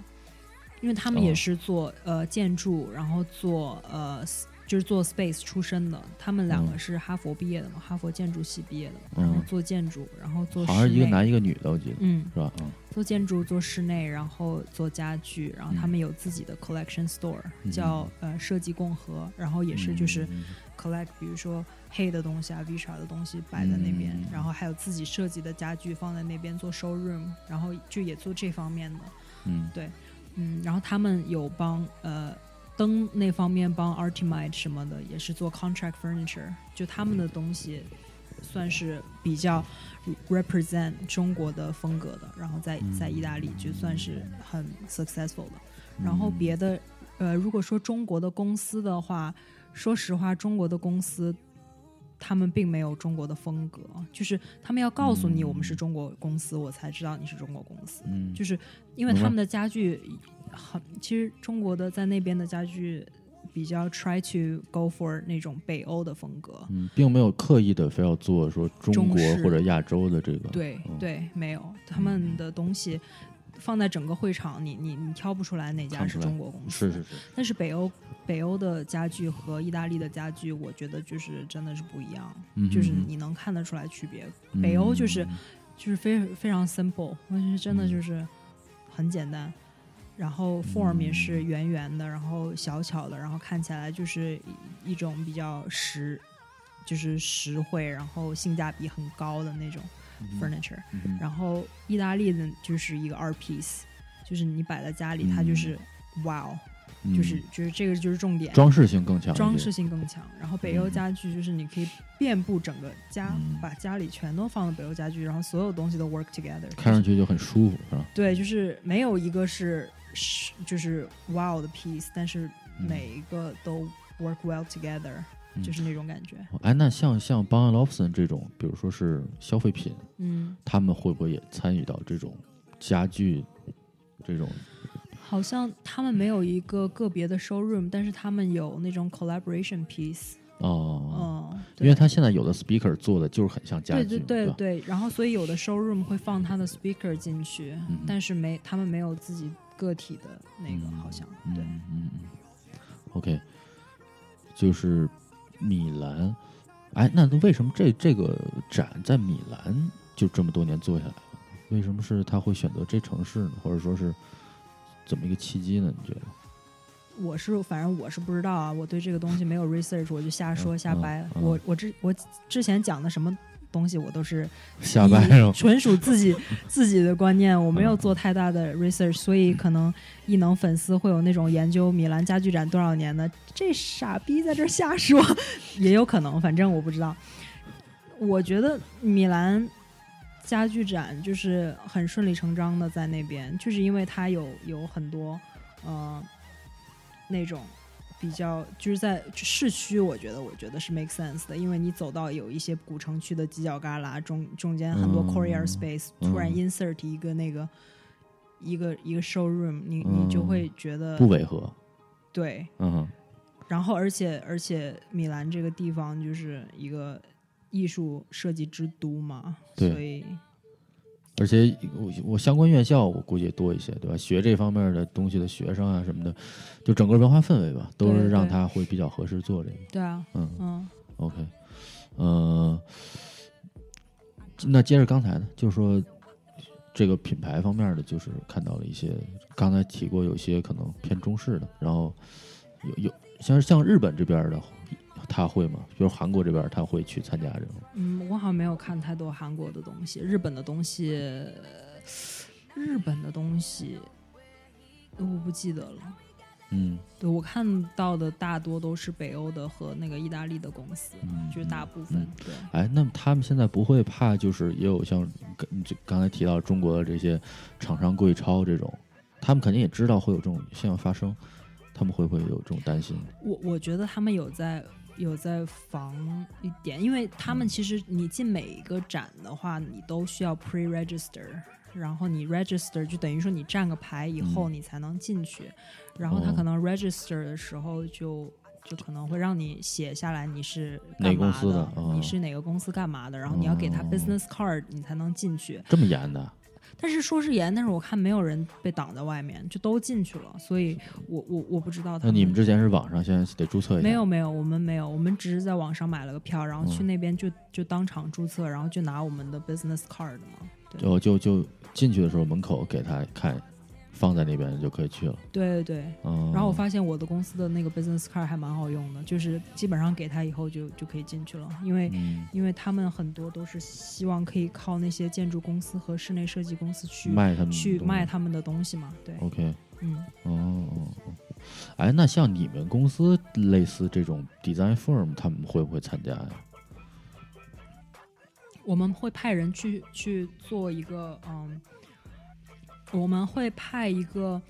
Speaker 2: 因为他们也
Speaker 1: 哦
Speaker 2: 是做、呃建筑，然后做呃就是做 space 出身的。他们两个
Speaker 1: 嗯
Speaker 2: 是哈佛毕业的嘛，哈佛建筑系毕业的然后做建筑，然后做
Speaker 1: 好像一个男一个女的，我记得
Speaker 2: 嗯，
Speaker 1: 是吧？嗯
Speaker 2: 做建筑、做室内，然后做家具，然后他
Speaker 1: 嗯
Speaker 2: 们有自己的 collection store，、
Speaker 1: 嗯
Speaker 2: 叫呃设计共和，然后也是就是
Speaker 1: 嗯
Speaker 2: collect，比如说黑的东西啊、Vitra 的东西摆在那边，
Speaker 1: 嗯。
Speaker 2: 然后还有自己设计的家具放在那边做 showroom，然后就也做这方面的，
Speaker 1: 嗯。
Speaker 2: 对嗯，然后他们有帮呃灯那方面帮 Artimite 什么的，也是做 contract furniture，就他们的东西算是比较 represent 中国的风格的，然后在在意大利就算是很 successful 的。然后别的呃，如果说中国的公司的话，说实话，中国的公司。他们并没有中国的风格，就是他们要告诉你我们是中国公司，我才知道你是中国公司。
Speaker 1: 嗯，
Speaker 2: 就是因为他们的家具很，其实中国的在那边的家具比较 try to go for 那种北欧的风格。
Speaker 1: 嗯，并没有刻意的非要做说中国或者亚洲的这个，
Speaker 2: 对
Speaker 1: 嗯
Speaker 2: 对，没有他们的东西放在整个会场，你你你挑不出来哪家是中国公司。
Speaker 1: 是是是，
Speaker 2: 但是北欧北欧的家具和意大利的家具，我觉得就是真的是不一样，
Speaker 1: 嗯
Speaker 2: 就是你能看得出来区别。
Speaker 1: 嗯
Speaker 2: 北欧就是就是非非常 simple，我觉得真的
Speaker 1: 嗯
Speaker 2: 就是很简单。然后 form 也是
Speaker 1: 嗯
Speaker 2: 圆圆的，然后小巧的，然后看起来就是一一种比较实，就是实惠，然后性价比很高的那种 furniture。然后意大利的就是一个 art piece，就是你摆在家里，它就是
Speaker 1: 嗯
Speaker 2: wow，
Speaker 1: 嗯
Speaker 2: 就是就是这个就是重点。
Speaker 1: 装饰性更强，
Speaker 2: 装饰性更强，然后北欧
Speaker 1: 嗯
Speaker 2: 家具就是你可以遍布整个家，
Speaker 1: 嗯
Speaker 2: 把家里全都放到北欧家具，然后所有东西都 work together。
Speaker 1: 看上去就很舒服，是吧？
Speaker 2: 对，就是没有一个是是就是 wow 的 piece，但是
Speaker 1: 嗯
Speaker 2: 每一个都 work well together，、
Speaker 1: 嗯
Speaker 2: 就是那种感觉。
Speaker 1: 哎，那像像 b n o f s o n 这种，比如说是消费品，
Speaker 2: 嗯，
Speaker 1: 他们会不会也参与到这种家具这种？
Speaker 2: 好像他们没有一个个别的 showroom，但是他们有那种 collaboration piece。
Speaker 1: 哦，
Speaker 2: 哦，
Speaker 1: 因为他现在有的 speaker 做的就是很像家具，对？
Speaker 2: 对对对，然后所以有的 showroom 会放他的 speaker 进去，
Speaker 1: 嗯
Speaker 2: 但是没他们没有自己个体的那个，
Speaker 1: 嗯
Speaker 2: 好像
Speaker 1: 嗯
Speaker 2: 对。
Speaker 1: 嗯，OK，就是米兰。哎，那为什么这这个展在米兰就这么多年做下来了？为什么是他会选择这城市呢？或者说是怎么一个契机呢？你觉得？
Speaker 2: 我是反正我是不知道啊，我对这个东西没有 research，我就瞎说
Speaker 1: 嗯
Speaker 2: 瞎掰。
Speaker 1: 嗯嗯
Speaker 2: 我我之我之前讲的什么东西，我都是
Speaker 1: 瞎掰？
Speaker 2: 纯属自己 (laughs) 自己的观念，我没有
Speaker 1: 嗯
Speaker 2: 做太大的 research，所以可能异能粉丝会有那种研究米兰家具展多少年的，这傻逼在这瞎说，(laughs) 也有可能，反正我不知道。我觉得米兰家具展就是很顺理成章的在那边，就是因为它有有很多呃那种比较就是在市区，我觉得我觉得是 make sense 的，因为你走到有一些古城区的犄角旮旯中中间很多
Speaker 1: 嗯
Speaker 2: courier space，、
Speaker 1: 嗯。
Speaker 2: 突然 insert 一个那个一个一个 showroom，你你就会觉得、
Speaker 1: 不违和，
Speaker 2: 对，
Speaker 1: 嗯，
Speaker 2: 然后而且而且米兰这个地方就是一个艺术设计之都嘛，
Speaker 1: 对。
Speaker 2: 所以
Speaker 1: 而且我我相关院校我估计也多一些，对吧？学这方面的东西的学生啊什么的，就整个文化氛围吧，都是让他会比较合适做这个。
Speaker 2: 对啊，
Speaker 1: 嗯
Speaker 2: 嗯
Speaker 1: OK，呃，那接着刚才呢，就是说这个品牌方面的，就是看到了一些，刚才提过有些可能偏中式的，然后有有像像日本这边的，他会吗？比如韩国这边他会去参加这种？
Speaker 2: 嗯，我好像没有看太多韩国的东西，日本的东西，日本的东西我不记得了。
Speaker 1: 嗯
Speaker 2: 对我看到的大多都是北欧的和那个意大利的公司，
Speaker 1: 嗯，
Speaker 2: 就是大部分、对。
Speaker 1: 哎，那么他们现在不会怕，就是也有像刚才提到中国的这些厂商贵超这种，他们肯定也知道会有这种现象发生，他们会不会有这种担心？
Speaker 2: 我我觉得他们有在有在防一点，因为他们其实你进每一个展的话，你都需要 pre register，然后你 register 就等于说你占个牌以后你才能进去，然后他
Speaker 1: 哦
Speaker 2: 可能 register 的时候就。就可能会让你写下来你是
Speaker 1: 哪个公
Speaker 2: 干嘛
Speaker 1: 司的哦
Speaker 2: 你是哪个公司干嘛的，然后你要给他
Speaker 1: 哦
Speaker 2: business card，你才能进去。
Speaker 1: 这么严的？
Speaker 2: 但是说是严，但是我看没有人被挡在外面，就都进去了，所以我我我不知道他
Speaker 1: 那你们之前是网上先得注册一下？
Speaker 2: 没有没有，我们没有，我们只是在网上买了个票，然后去
Speaker 1: 嗯
Speaker 2: 那边就就当场注册，然后就拿我们的 business card 嘛。对
Speaker 1: 就就就进去的时候门口给他看，放在那边就可以去了。
Speaker 2: 对对对。
Speaker 1: 嗯，
Speaker 2: 然后我发现我的公司的那个 business card 还蛮好用的，就是基本上给他以后就就可以进去了，因为、
Speaker 1: 嗯，
Speaker 2: 因为他们很多都是希望可以靠那些建筑公司和室内设计公司去
Speaker 1: 卖他们
Speaker 2: 去卖他们的东西嘛。对
Speaker 1: ，OK，
Speaker 2: 嗯。
Speaker 1: 哦哦哦，哎，那像你们公司类似这种 design firm，他们会不会参加呀？
Speaker 2: 我们会派人去去做一个，嗯，我们会派一个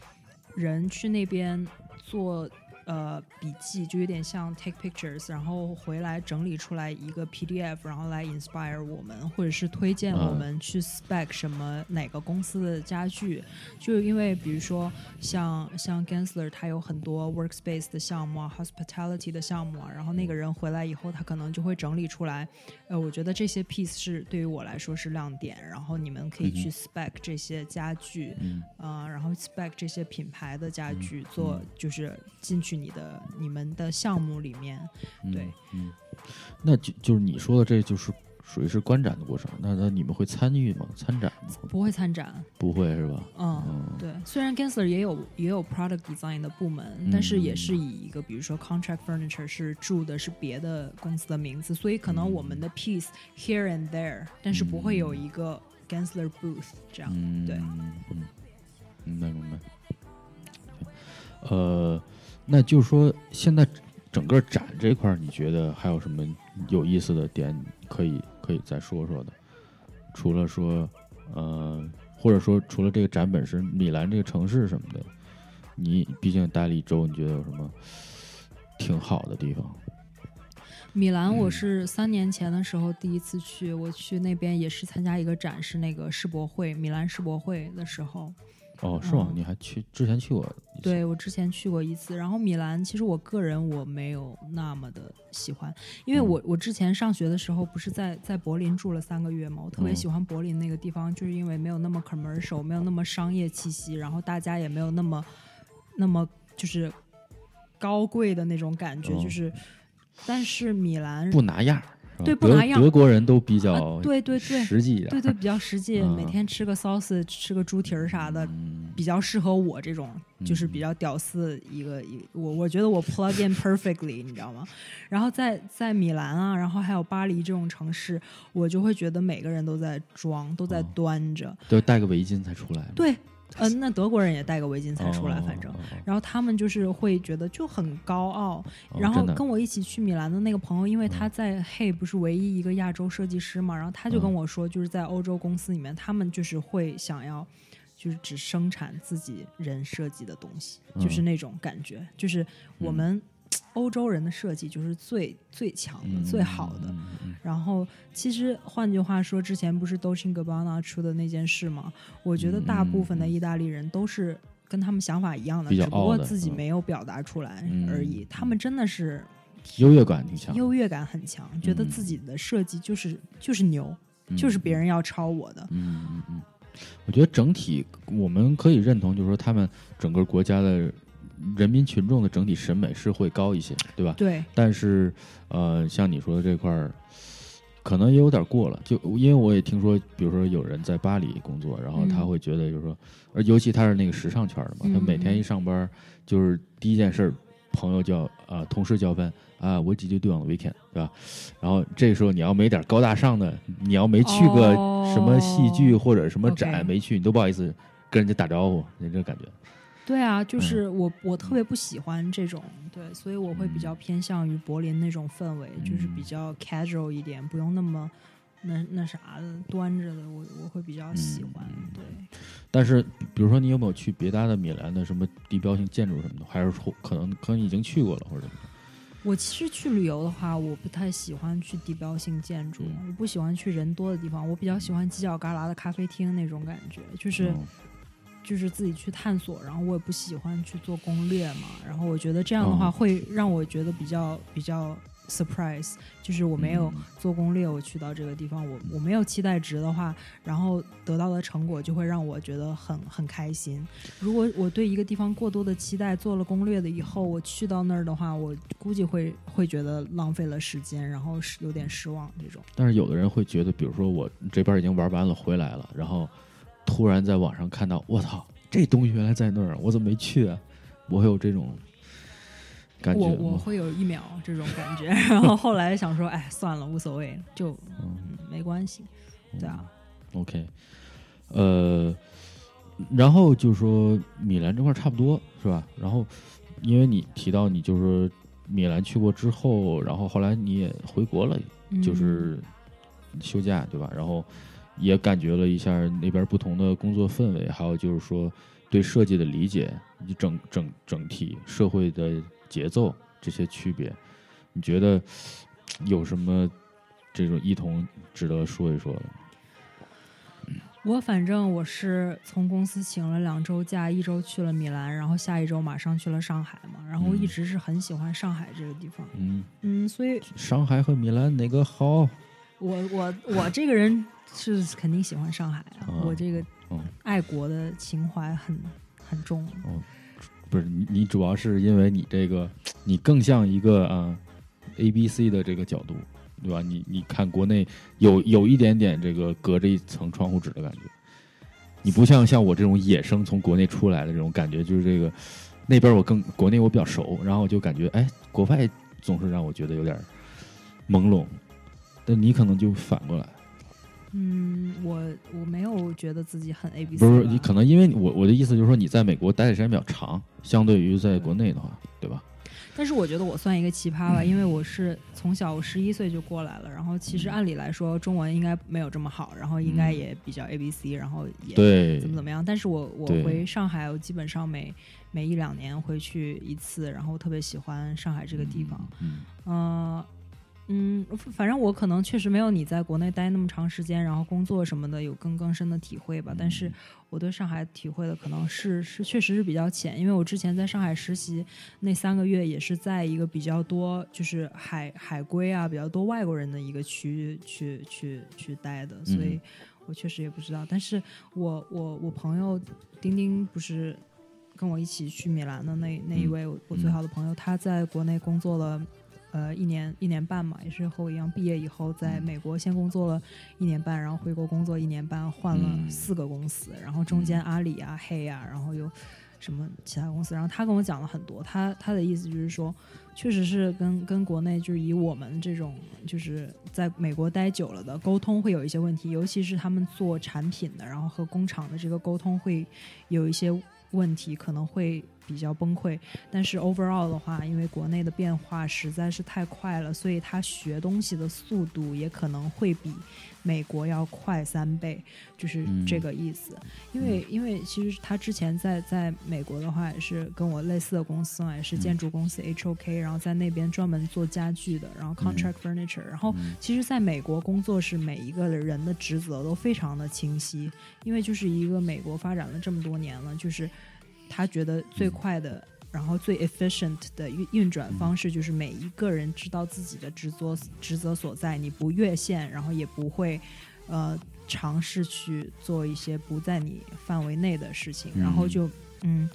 Speaker 2: 人去那边做呃笔记，就有点像 take pictures，然后回来整理出来一个 PDF，然后来 inspire 我们，或者是推荐我
Speaker 1: 嗯
Speaker 2: 们去 spec 什么哪个公司的家具。就因为比如说像像 Gensler，他有很多 workspace 的项目啊，hospitality 的项目啊，然后那个人回来以后，他可能就会整理出来。呃，我觉得这些 piece 是对于我来说是亮点，然后你们可以去 spec 这些家具，
Speaker 1: 嗯
Speaker 2: 呃，然后 spec 这些品牌的家具，做就是进去你的你们的项目里面。
Speaker 1: 嗯
Speaker 2: 对，
Speaker 1: 嗯，那就就是你说的，这就是属于是观展的过程。那那你们会参与吗？参展吗？
Speaker 2: 不会参展，
Speaker 1: 不会是吧？
Speaker 2: 嗯，
Speaker 1: 嗯
Speaker 2: 对。虽然 Gensler 也有也有 product design 的部门，但是也是以一个比如说 contract furniture 是住的是别的公司的名字，所以可能我们的 piece here and there，但是不会有一个 Gensler booth 这样。
Speaker 1: 嗯，
Speaker 2: 对
Speaker 1: 嗯，明白明白。呃，那就是说，现在整个展这块儿，你觉得还有什么有意思的点可以可以再说说的？除了说，呃，或者说除了这个展本身，米兰这个城市什么的，你毕竟待了一周，你觉得有什么挺好的地方？
Speaker 2: 米兰，
Speaker 1: 嗯
Speaker 2: 我是三年前的时候第一次去，我去那边也是参加一个展，是那个世博会，米兰世博会的时候。
Speaker 1: 哦，是吗？
Speaker 2: 嗯
Speaker 1: 你还去之前去过？
Speaker 2: 对我之前去过一次，然后米兰其实我个人我没有那么的喜欢，因为
Speaker 1: 嗯
Speaker 2: 我我之前上学的时候不是在在柏林住了三个月嘛，我特别
Speaker 1: 嗯
Speaker 2: 喜欢柏林那个地方，就是因为没有那么 commercial，没有那么商业气息，然后大家也没有那么那么就是高贵的那种感觉，
Speaker 1: 哦
Speaker 2: 就是，但是米兰
Speaker 1: 不拿样
Speaker 2: 对不拿样
Speaker 1: 德国人都比较
Speaker 2: 啊对对对
Speaker 1: 实际一点，
Speaker 2: 对对比较实际，(laughs)
Speaker 1: 嗯
Speaker 2: 每天吃个 sausage，吃个猪蹄儿啥的，
Speaker 1: 嗯
Speaker 2: 比较适合我这种，就是
Speaker 1: 嗯
Speaker 2: 比较屌丝一个一个我我觉得我 plug in perfectly，你知道吗？然后在在米兰啊，然后还有巴黎这种城市，我就会觉得每个人都在装，都在
Speaker 1: 哦
Speaker 2: 端着。
Speaker 1: 都戴个围巾才出来。
Speaker 2: 对，呃，那德国人也戴个围巾才出来，
Speaker 1: 哦
Speaker 2: 反正。然后他们就是会觉得就很高傲，
Speaker 1: 哦
Speaker 2: 然后跟我一起去米兰的那个朋友，因为他
Speaker 1: 嗯。
Speaker 2: 在 Hey 不是唯一一个亚洲设计师嘛，然后他就跟
Speaker 1: 嗯。
Speaker 2: 我说，就是在欧洲公司里面，他们就是会想要，就是只生产自己人设计的东西，就是
Speaker 1: 嗯。
Speaker 2: 那种感觉，就是我们欧洲人的设计就是最最强的、
Speaker 1: 嗯
Speaker 2: 最好的。然后，其实换句话说，之前不是 Dolce Gabbana 出的那件事吗？我觉得大部分的意大利人都是跟他们想法一样的，只不过自己没有表达出来
Speaker 1: 嗯
Speaker 2: 而已。他们真的是
Speaker 1: 优越感挺强，
Speaker 2: 优越感很强，觉得
Speaker 1: 嗯
Speaker 2: 自己的设计就是就是牛，就是别人要抄我的。
Speaker 1: 嗯嗯嗯，我觉得整体我们可以认同，就是说他们整个国家的人民群众的整体审美是会高一些，对吧？
Speaker 2: 对，
Speaker 1: 但是呃，像你说的这块儿，可能也有点过了。就因为我也听说，比如说有人在巴黎工作，然后他
Speaker 2: 嗯
Speaker 1: 会觉得，就是说，而尤其他是那个时尚圈的嘛，他每天一上班就是第一件事儿，朋友叫啊、同事叫饭啊，What did you do on the weekend，对吧？然后这时候你要没点高大上的，你要没去个什么戏剧
Speaker 2: 哦
Speaker 1: 或者什么展、没去，你都不好意思跟人家打招呼，你这感觉。
Speaker 2: 对啊，
Speaker 1: 嗯
Speaker 2: 就是我我特别不喜欢这种，对，所以我会比较偏向于柏林那种氛围，就是比
Speaker 1: 嗯
Speaker 2: 较 casual 一点，不用那么那那啥的端着的，我我会比较喜欢。
Speaker 1: 嗯
Speaker 2: 对，
Speaker 1: 但是，比如说你有没有去别的的米兰的什么地标性建筑什么的，还是说可能可能已经去过了或者怎么着？
Speaker 2: 我其实去旅游的话，我不太喜欢去地标性建筑，
Speaker 1: 嗯
Speaker 2: 我不喜欢去人多的地方，我比较喜欢犄角旮旯的咖啡厅那种感觉，就是。
Speaker 1: 嗯
Speaker 2: 就是自己去探索，然后我也不喜欢去做攻略嘛，然后我觉得这样的话
Speaker 1: 哦
Speaker 2: 会让我觉得比较比较 surprise，就是我没有
Speaker 1: 嗯
Speaker 2: 做攻略，我去到这个地方，我我没有期待值的话，然后得到的成果就会让我觉得很很开心。如果我对一个地方过多的期待，做了攻略的以后，我去到那儿的话，我估计会会觉得浪费了时间，然后是有点失望这种。
Speaker 1: 但是有的人会觉得，比如说我这边已经玩完了回来了，然后突然在网上看到，我操，这东西原来在那儿，我怎么没去啊？我会有这种感觉
Speaker 2: 我
Speaker 1: 吗
Speaker 2: 我会有一秒这种感觉，(laughs) 然后后来想说，哎，算了，无所谓，就
Speaker 1: 嗯
Speaker 2: 嗯没关系，对啊。
Speaker 1: OK，呃，然后就是说米兰这块儿差不多是吧？然后因为你提到你就是说米兰去过之后，然后后来你也回国了，
Speaker 2: 嗯
Speaker 1: 就是休假对吧？然后也感觉了一下那边不同的工作氛围，还有就是说对设计的理解，以及整整整体社会的节奏这些区别，你觉得有什么这种异同值得说一说的？
Speaker 2: 我反正我是从公司请了两周假，一周去了米兰，然后下一周马上去了上海嘛。然后一
Speaker 1: 嗯
Speaker 2: 直是很喜欢上海这个地方，
Speaker 1: 嗯，
Speaker 2: 嗯，所以
Speaker 1: 上海和米兰哪个好？
Speaker 2: 我我我这个人是肯定喜欢上海啊，
Speaker 1: 嗯
Speaker 2: 我这个
Speaker 1: 嗯
Speaker 2: 爱国的情怀很很重。
Speaker 1: 不是你，你主要是因为你这个，你更像一个啊、A B C 的这个角度，对吧？你你看国内有有一点点这个隔着一层窗户纸的感觉，你不像像我这种野生从国内出来的这种感觉，就是这个那边我更国内我比较熟，然后我就感觉哎，国外总是让我觉得有点朦胧，但你可能就反过来。
Speaker 2: 嗯，我我没有觉得自己很 A B C，
Speaker 1: 不是你可能因为我我的意思就是说你在美国待的时间比较长，相对于在国内的话，对吧？
Speaker 2: 但是我觉得我算一个奇葩吧，因为我是从小我十一岁就过来了，然后其实按理来说中文应该没有这么好，然后应该也比较 A B C，然后也
Speaker 1: 对
Speaker 2: 怎么怎么样。但是我我回上海，我基本上每每一两年回去一次，然后特别喜欢上海这个地方。
Speaker 1: 嗯
Speaker 2: 嗯嗯，反正我可能确实没有你在国内待那么长时间，然后工作什么的有更更深的体会吧。但是我对上海体会的可能是是确实是比较浅，因为我之前在上海实习那三个月也是在一个比较多就是海海归啊比较多外国人的一个区域去去去待的，所以我确实也不知道。但是我我我朋友丁丁不是跟我一起去米兰的那那一位我我最好的朋友，他在国内工作了。呃，一年一年半嘛，也是和我一样，毕业以后在美国先工作了一年半，然后回国工作一年半，换了
Speaker 1: 嗯。
Speaker 2: 四个公司，然后中间阿里啊、黑啊，然后又什么其他公司，然后他跟我讲了很多，他他的意思就是说，确实是跟跟国内就是以我们这种就是在美国待久了的沟通会有一些问题，尤其是他们做产品的，然后和工厂的这个沟通会有一些问题，可能会比较崩溃。但是 overall 的话，因为国内的变化实在是太快了，所以他学东西的速度也可能会比美国要快三倍，就是这个意思。因为因为其实他之前在在美国的话，也是跟我类似的公司嘛，也是建筑公司 HOK，然后在那边专门做家具的，然后 contract furniture，然后其实在美国工作是每一个人的职责都非常的清晰，因为就是一个美国发展了这么多年了，就是他觉得最快的。然后最 efficient 的运运转方式就是每一个人知道自己的职责职责所在，你不越线，然后也不会呃尝试去做一些不在你范围内的事情，然后就嗯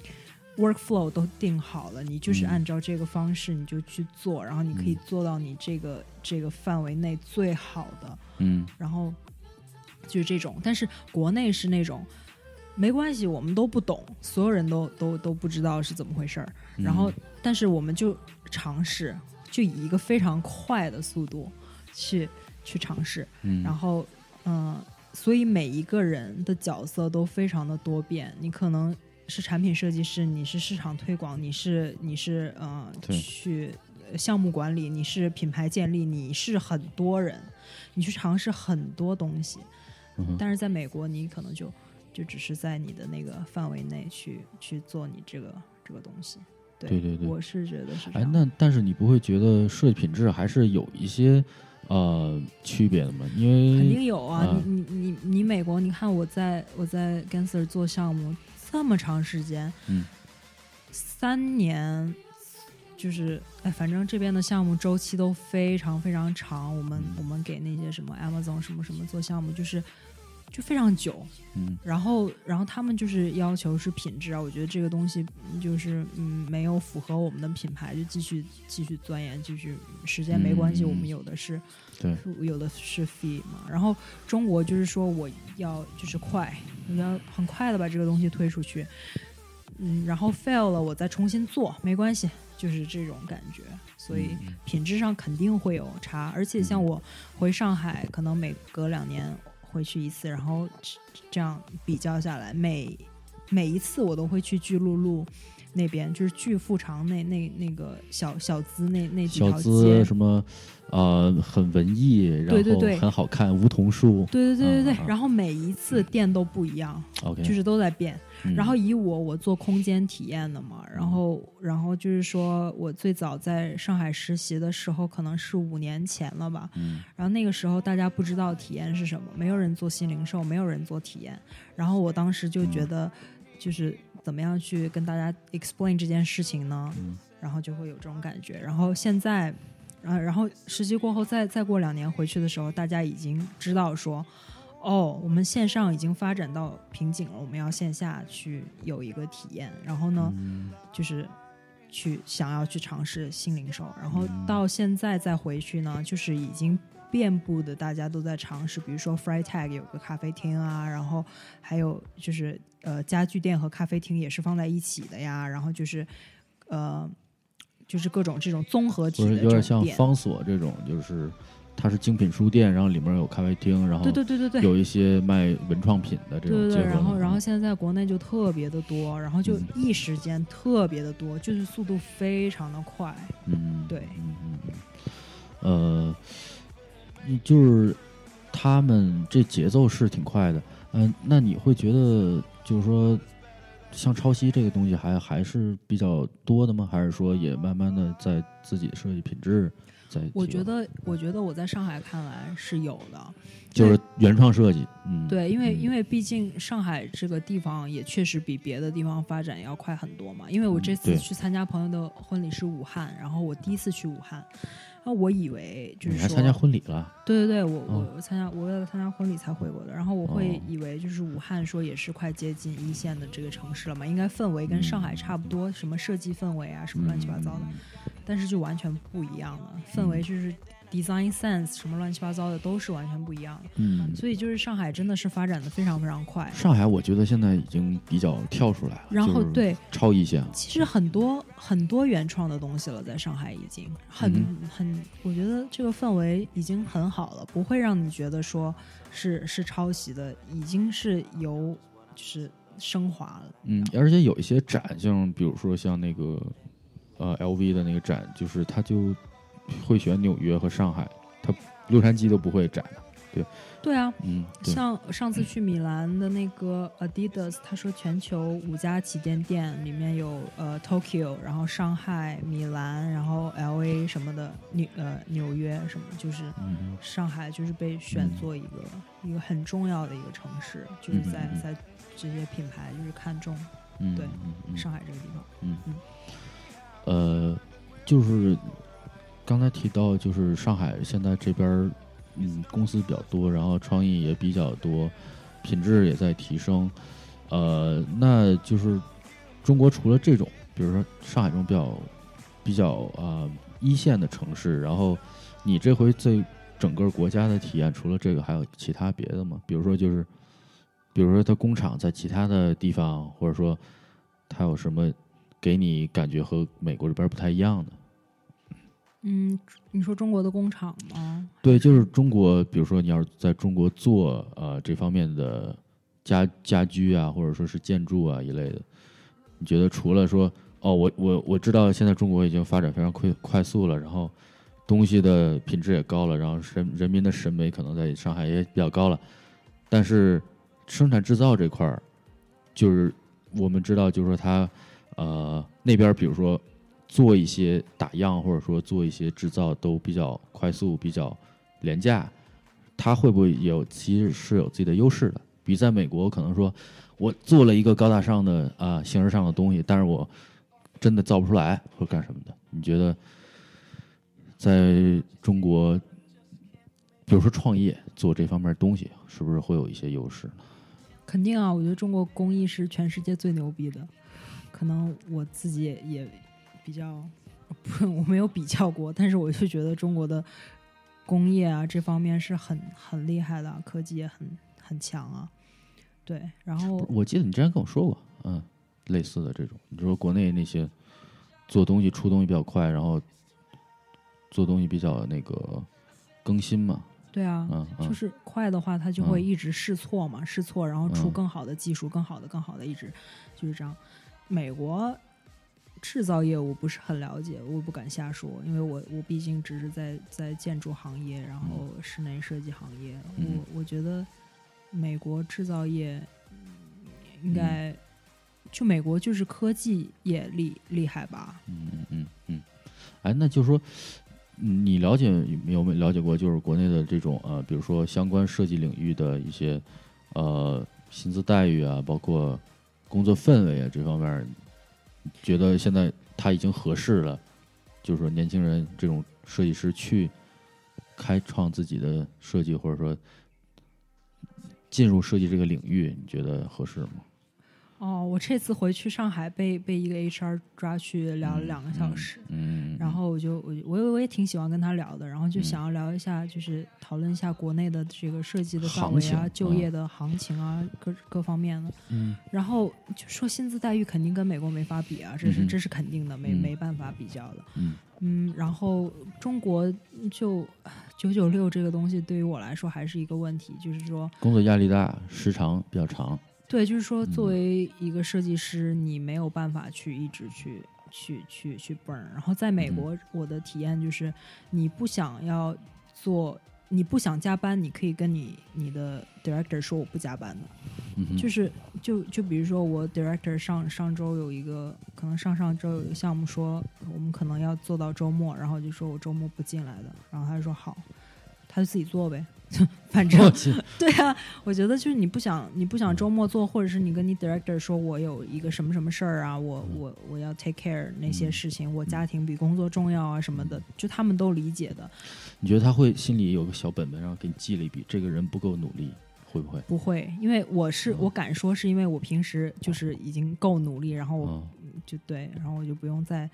Speaker 2: workflow 都定好了，你就是按照这个方式你就去做，然后你可以做到你这个这个范围内最好的，
Speaker 1: 嗯。
Speaker 2: 然后就是这种，但是国内是那种。没关系，我们都不懂，所有人都都都不知道是怎么回事儿。然后，但是我们就尝试，就以一个非常快的速度去去尝试。
Speaker 1: 嗯
Speaker 2: 然后，嗯、所以每一个人的角色都非常的多变。你可能是产品设计师，你是市场推广，你是你是呃去项目管理，你是品牌建立，你是很多人，你去尝试很多东西。
Speaker 1: 嗯
Speaker 2: 但是在美国，你可能就就只是在你的那个范围内去去做你这个这个东西。对
Speaker 1: 对对对
Speaker 2: 我是觉得是
Speaker 1: 哎，那但是你不会觉得设计品质还是有一些呃区别的吗？因为
Speaker 2: 肯定有啊！
Speaker 1: 啊
Speaker 2: 你你你你美国，你看我在我在 Gensler 做项目这么长时间，
Speaker 1: 嗯，
Speaker 2: 三年，就是哎，反正这边的项目周期都非常非常长。我们、
Speaker 1: 嗯
Speaker 2: 我们给那些什么 Amazon 什么什么做项目，就是就非常久。
Speaker 1: 嗯。
Speaker 2: 然后然后他们就是要求是品质啊，我觉得这个东西嗯就是嗯没有符合我们的品牌，就继续继续钻研，继续时间没关系，
Speaker 1: 嗯
Speaker 2: 我们有的是。
Speaker 1: 对。
Speaker 2: 有的是 fee 嘛，然后中国就是说我要就是快，我要很快的把这个东西推出去，嗯，然后 fail 了我再重新做，没关系，就是这种感觉，所以
Speaker 1: 嗯
Speaker 2: 品质上肯定会有差，而且像我回上海，可能每隔两年回去一次，然后这样比较下来，每每一次我都会去巨鹿路。那边就是巨富长那那那个小小资那那几
Speaker 1: 小
Speaker 2: 条街，
Speaker 1: 资什么呃很文艺，然后很好看，梧桐树。
Speaker 2: 对对对对对，然后每一次店都不一样就是都在变。
Speaker 1: 嗯
Speaker 2: 然后以我我做空间体验的嘛，然后然后就是说我最早在上海实习的时候，可能是五年前了吧。
Speaker 1: 嗯
Speaker 2: 然后那个时候大家不知道体验是什么，没有人做新零售，没有人做体验。然后我当时就觉得，就是怎么样去跟大家 explain 这件事情呢？
Speaker 1: 嗯
Speaker 2: 然后就会有这种感觉。然后现在，啊，然后实习过后再再过两年回去的时候，大家已经知道说，哦，我们线上已经发展到瓶颈了，我们要线下去有一个体验。然后呢，
Speaker 1: 嗯
Speaker 2: 就是去想要去尝试新零售，然后
Speaker 1: 嗯
Speaker 2: 到现在再回去呢，就是已经遍布的大家都在尝试，比如说 Freitag 有个咖啡厅啊，然后还有就是呃家具店和咖啡厅也是放在一起的呀，然后就是呃就是各种这种综合体的
Speaker 1: 或者有点。像方所这种，就是它是精品书店，然后里面有咖啡厅，然后
Speaker 2: 对对对对对，
Speaker 1: 有一些卖文创品的这种
Speaker 2: 对对对。然后然后
Speaker 1: 嗯
Speaker 2: 现在在国内就特别的多，然后就
Speaker 1: 嗯
Speaker 2: 一时间特别的多，就是速度非常的快。
Speaker 1: 嗯，
Speaker 2: 对
Speaker 1: 嗯嗯嗯，呃，你就是他们这节奏是挺快的，嗯、那你会觉得就是说，像抄袭这个东西还还是比较多的吗？还是说也慢慢的在自己设计品质在？
Speaker 2: 我觉得，我觉得我在上海看来是有的，
Speaker 1: 就是原创设计，嗯，
Speaker 2: 对，因为
Speaker 1: 嗯
Speaker 2: 因为毕竟上海这个地方也确实比别的地方发展要快很多嘛。因为我这次去参加朋友的婚礼是武汉，然后我第一次去武汉，然后我以为就是说，
Speaker 1: 你还参加婚礼了？
Speaker 2: 对对对，我
Speaker 1: 哦。
Speaker 2: 我参加我为了参加婚礼才回国的，然后我会
Speaker 1: 哦。
Speaker 2: 以为就是武汉说也是快接近一线的这个城市了嘛，应该氛围跟上海差不多，什么设计氛围啊，什么乱七八糟的，
Speaker 1: 嗯。
Speaker 2: 但是就完全不一样了，氛围就是 design sense 什么乱七八糟的都是完全不一样的。
Speaker 1: 嗯，
Speaker 2: 所以就是上海真的是发展的非常非常快。
Speaker 1: 上海我觉得现在已经比较跳出来了，
Speaker 2: 然后对，
Speaker 1: 超一线了，
Speaker 2: 其实很多很多原创的东西了，在上海已经很、
Speaker 1: 嗯
Speaker 2: 很，我觉得这个氛围已经很好了，不会让你觉得说是是抄袭的，已经是由就是升华了。
Speaker 1: 嗯，而且有一些展，像比如说像那个呃 LV 的那个展，就是它就会选纽约和上海，他洛杉矶都不会展的。
Speaker 2: 对。对啊，
Speaker 1: 嗯，
Speaker 2: 像上次去米兰的那个 Adidas，他说全球五家旗舰店里面有呃 Tokyo，然后上海、米兰，然后 LA 什么的，纽呃纽约什么，就是
Speaker 1: 嗯
Speaker 2: 上海就是被选
Speaker 1: 嗯
Speaker 2: 做一个、一个很重要的一个城市，就是在、在这些品牌就是看中
Speaker 1: 嗯，
Speaker 2: 对上海这个地方。
Speaker 1: 嗯。
Speaker 2: 嗯。
Speaker 1: 呃，就是刚才提到，就是上海现在这边，嗯，公司比较多，然后创意也比较多，品质也在提升。呃，那就是中国除了这种，比如说上海这种比较比较啊、呃一线的城市，然后你这回在整个国家的体验，除了这个，还有其他别的吗？比如说就是，比如说它工厂在其他的地方，或者说它有什么给你感觉和美国这边不太一样的？
Speaker 2: 嗯，你说中国的工厂吗？
Speaker 1: 对，就是中国，比如说你要是在中国做呃这方面的家家居啊，或者说是建筑啊一类的，你觉得除了说哦，我我我知道现在中国已经发展非常快快速了，然后东西的品质也高了，然后人人民的审美可能在上海也比较高了，但是生产制造这块儿，就是我们知道，就是说它呃那边比如说做一些打样或者说做一些制造都比较快速、比较廉价，它会不会有其实是有自己的优势的？比在美国可能说我做了一个高大上的啊、形式上的东西，但是我真的造不出来或干什么的？你觉得在中国，比如说创业做这方面东西，是不是会有一些优势呢？
Speaker 2: 肯定啊，我觉得中国工艺是全世界最牛逼的。可能我自己也也比较不，我没有比较过，但是我就觉得中国的工业啊这方面是很很厉害的，科技也很很强啊。对，然后
Speaker 1: 我记得你之前跟我说过，嗯，类似的这种，你说国内那些做东西出东西比较快，然后做东西比较那个更新嘛，
Speaker 2: 对啊，
Speaker 1: 嗯嗯，
Speaker 2: 就是快的话，它就会
Speaker 1: 嗯
Speaker 2: 一直试错嘛，试错，然后出
Speaker 1: 嗯
Speaker 2: 更好的技术，更好的、更好的，一直就是这样。美国制造业我不是很了解，我不敢瞎说，因为我我毕竟只是在在建筑行业，然后室内设计行业，
Speaker 1: 嗯。
Speaker 2: 我我觉得美国制造业嗯。应该、就美国就是科技业厉厉害吧？
Speaker 1: 嗯嗯嗯。嗯，哎，那就是说，嗯你了解有没有了解过，就是国内的这种呃，比如说相关设计领域的一些呃薪资待遇啊，包括工作氛围啊这方面，觉得现在他已经合适了，就是说年轻人这种设计师去开创自己的设计，或者说进入设计这个领域，你觉得合适吗？
Speaker 2: 哦，我这次回去上海被被一个 HR 抓去聊了两个小时，
Speaker 1: 嗯，
Speaker 2: 然后我就我我也我也挺喜欢跟他聊的，然后就想要聊一下，就是讨论一下国内的这个设计的范围啊，就业的行情啊，各各方面的。
Speaker 1: 嗯
Speaker 2: 然后就说薪资待遇肯定跟美国没法比啊，这是、
Speaker 1: 嗯
Speaker 2: 这是肯定的，没、
Speaker 1: 嗯
Speaker 2: 没办法比较的。
Speaker 1: 嗯
Speaker 2: 嗯，然后中国就九九六这个东西对于我来说还是一个问题，就是说，
Speaker 1: 工作压力大，时长比较长。
Speaker 2: 对，就是说
Speaker 1: 嗯
Speaker 2: 作为一个设计师，你没有办法去一直去去去去 burn。然后在美
Speaker 1: 嗯
Speaker 2: 国，我的体验就是，你不想要做。你不想加班，你可以跟你你的 director 说我不加班的，
Speaker 1: 嗯，
Speaker 2: 就是就就比如说我 director 上上周有一个，可能上上周有一个项目说我们可能要做到周末，然后就说我周末不进来的，然后他就说好，他就自己做呗，(laughs) 反正对啊，我觉得就是你不想你不想周末做，或者是你跟你 director 说我有一个什么什么事儿啊，我我我要 take care 那些事情，我家庭比工作重要啊什么的，就他们都理解的，
Speaker 1: 你觉得他会心里有个小本本，然后给你记了一笔，这个人不够努力，会不会？
Speaker 2: 不会，因为我是我敢说是因为我平时就是已经够努力，然后我
Speaker 1: 嗯。
Speaker 2: 就对，然后我就不用再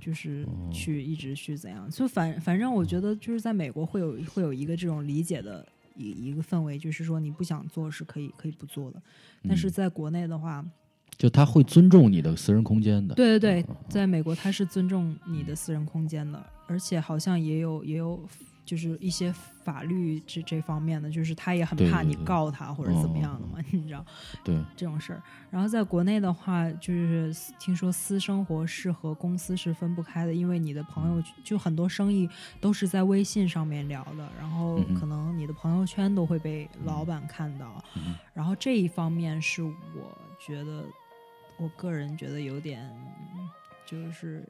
Speaker 2: 就是
Speaker 1: 哦
Speaker 2: 去一直去怎样，就反反正我觉得就是在美国会有会有一个这种理解的一一个氛围，就是说你不想做是可以可以不做的，但是
Speaker 1: 嗯。
Speaker 2: 在国内的话，
Speaker 1: 就他会尊重你的私人空间的。
Speaker 2: 对对对
Speaker 1: 嗯，
Speaker 2: 在美国他是尊重你的私人空间的，而且好像也有也有就是一些法律这这方面的，就是他也很怕你告他或者怎么样的
Speaker 1: 哦
Speaker 2: 嘛，(laughs) 你知道。
Speaker 1: 对，(laughs)
Speaker 2: 这种事儿。然后在国内的话，就是听说私生活是和公司是分不开的，因为你的朋友就很多生意都是在微信上面聊的，然后可能你的朋友圈都会被老板看到，
Speaker 1: 嗯
Speaker 2: 然后这一方面是我觉得，我个人觉得有点就是。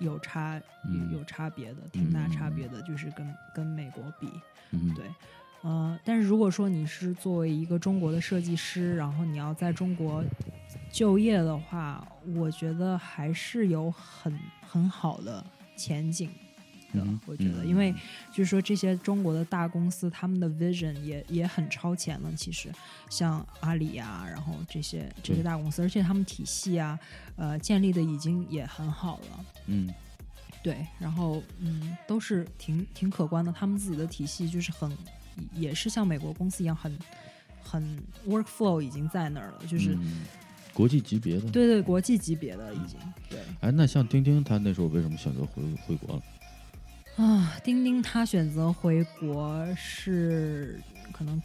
Speaker 2: 有差
Speaker 1: 嗯。
Speaker 2: 有有差别的，挺大差别的，就是跟跟美国比，
Speaker 1: 嗯，
Speaker 2: 对，呃，但是如果说你是作为一个中国的设计师，然后你要在中国就业的话，我觉得还是有很很好的前景的。
Speaker 1: 嗯
Speaker 2: 我觉得，
Speaker 1: 嗯
Speaker 2: 因为就是说这些中国的大公司，他们的 vision 也也很超前了。其实，像阿里呀、然后这些这些大公司，而且他们体系啊，呃，建立的已经也很好了。
Speaker 1: 嗯
Speaker 2: 对，然后嗯，都是挺挺可观的。他们自己的体系就是很，也是像美国公司一样很很 workflow 已经在那儿了，就是、
Speaker 1: 嗯国际级别的。
Speaker 2: 对对国际级别的已经对
Speaker 1: 哎，那像钉钉，他那时候为什么选择回回国了？
Speaker 2: 啊。丁丁他选择回国是可能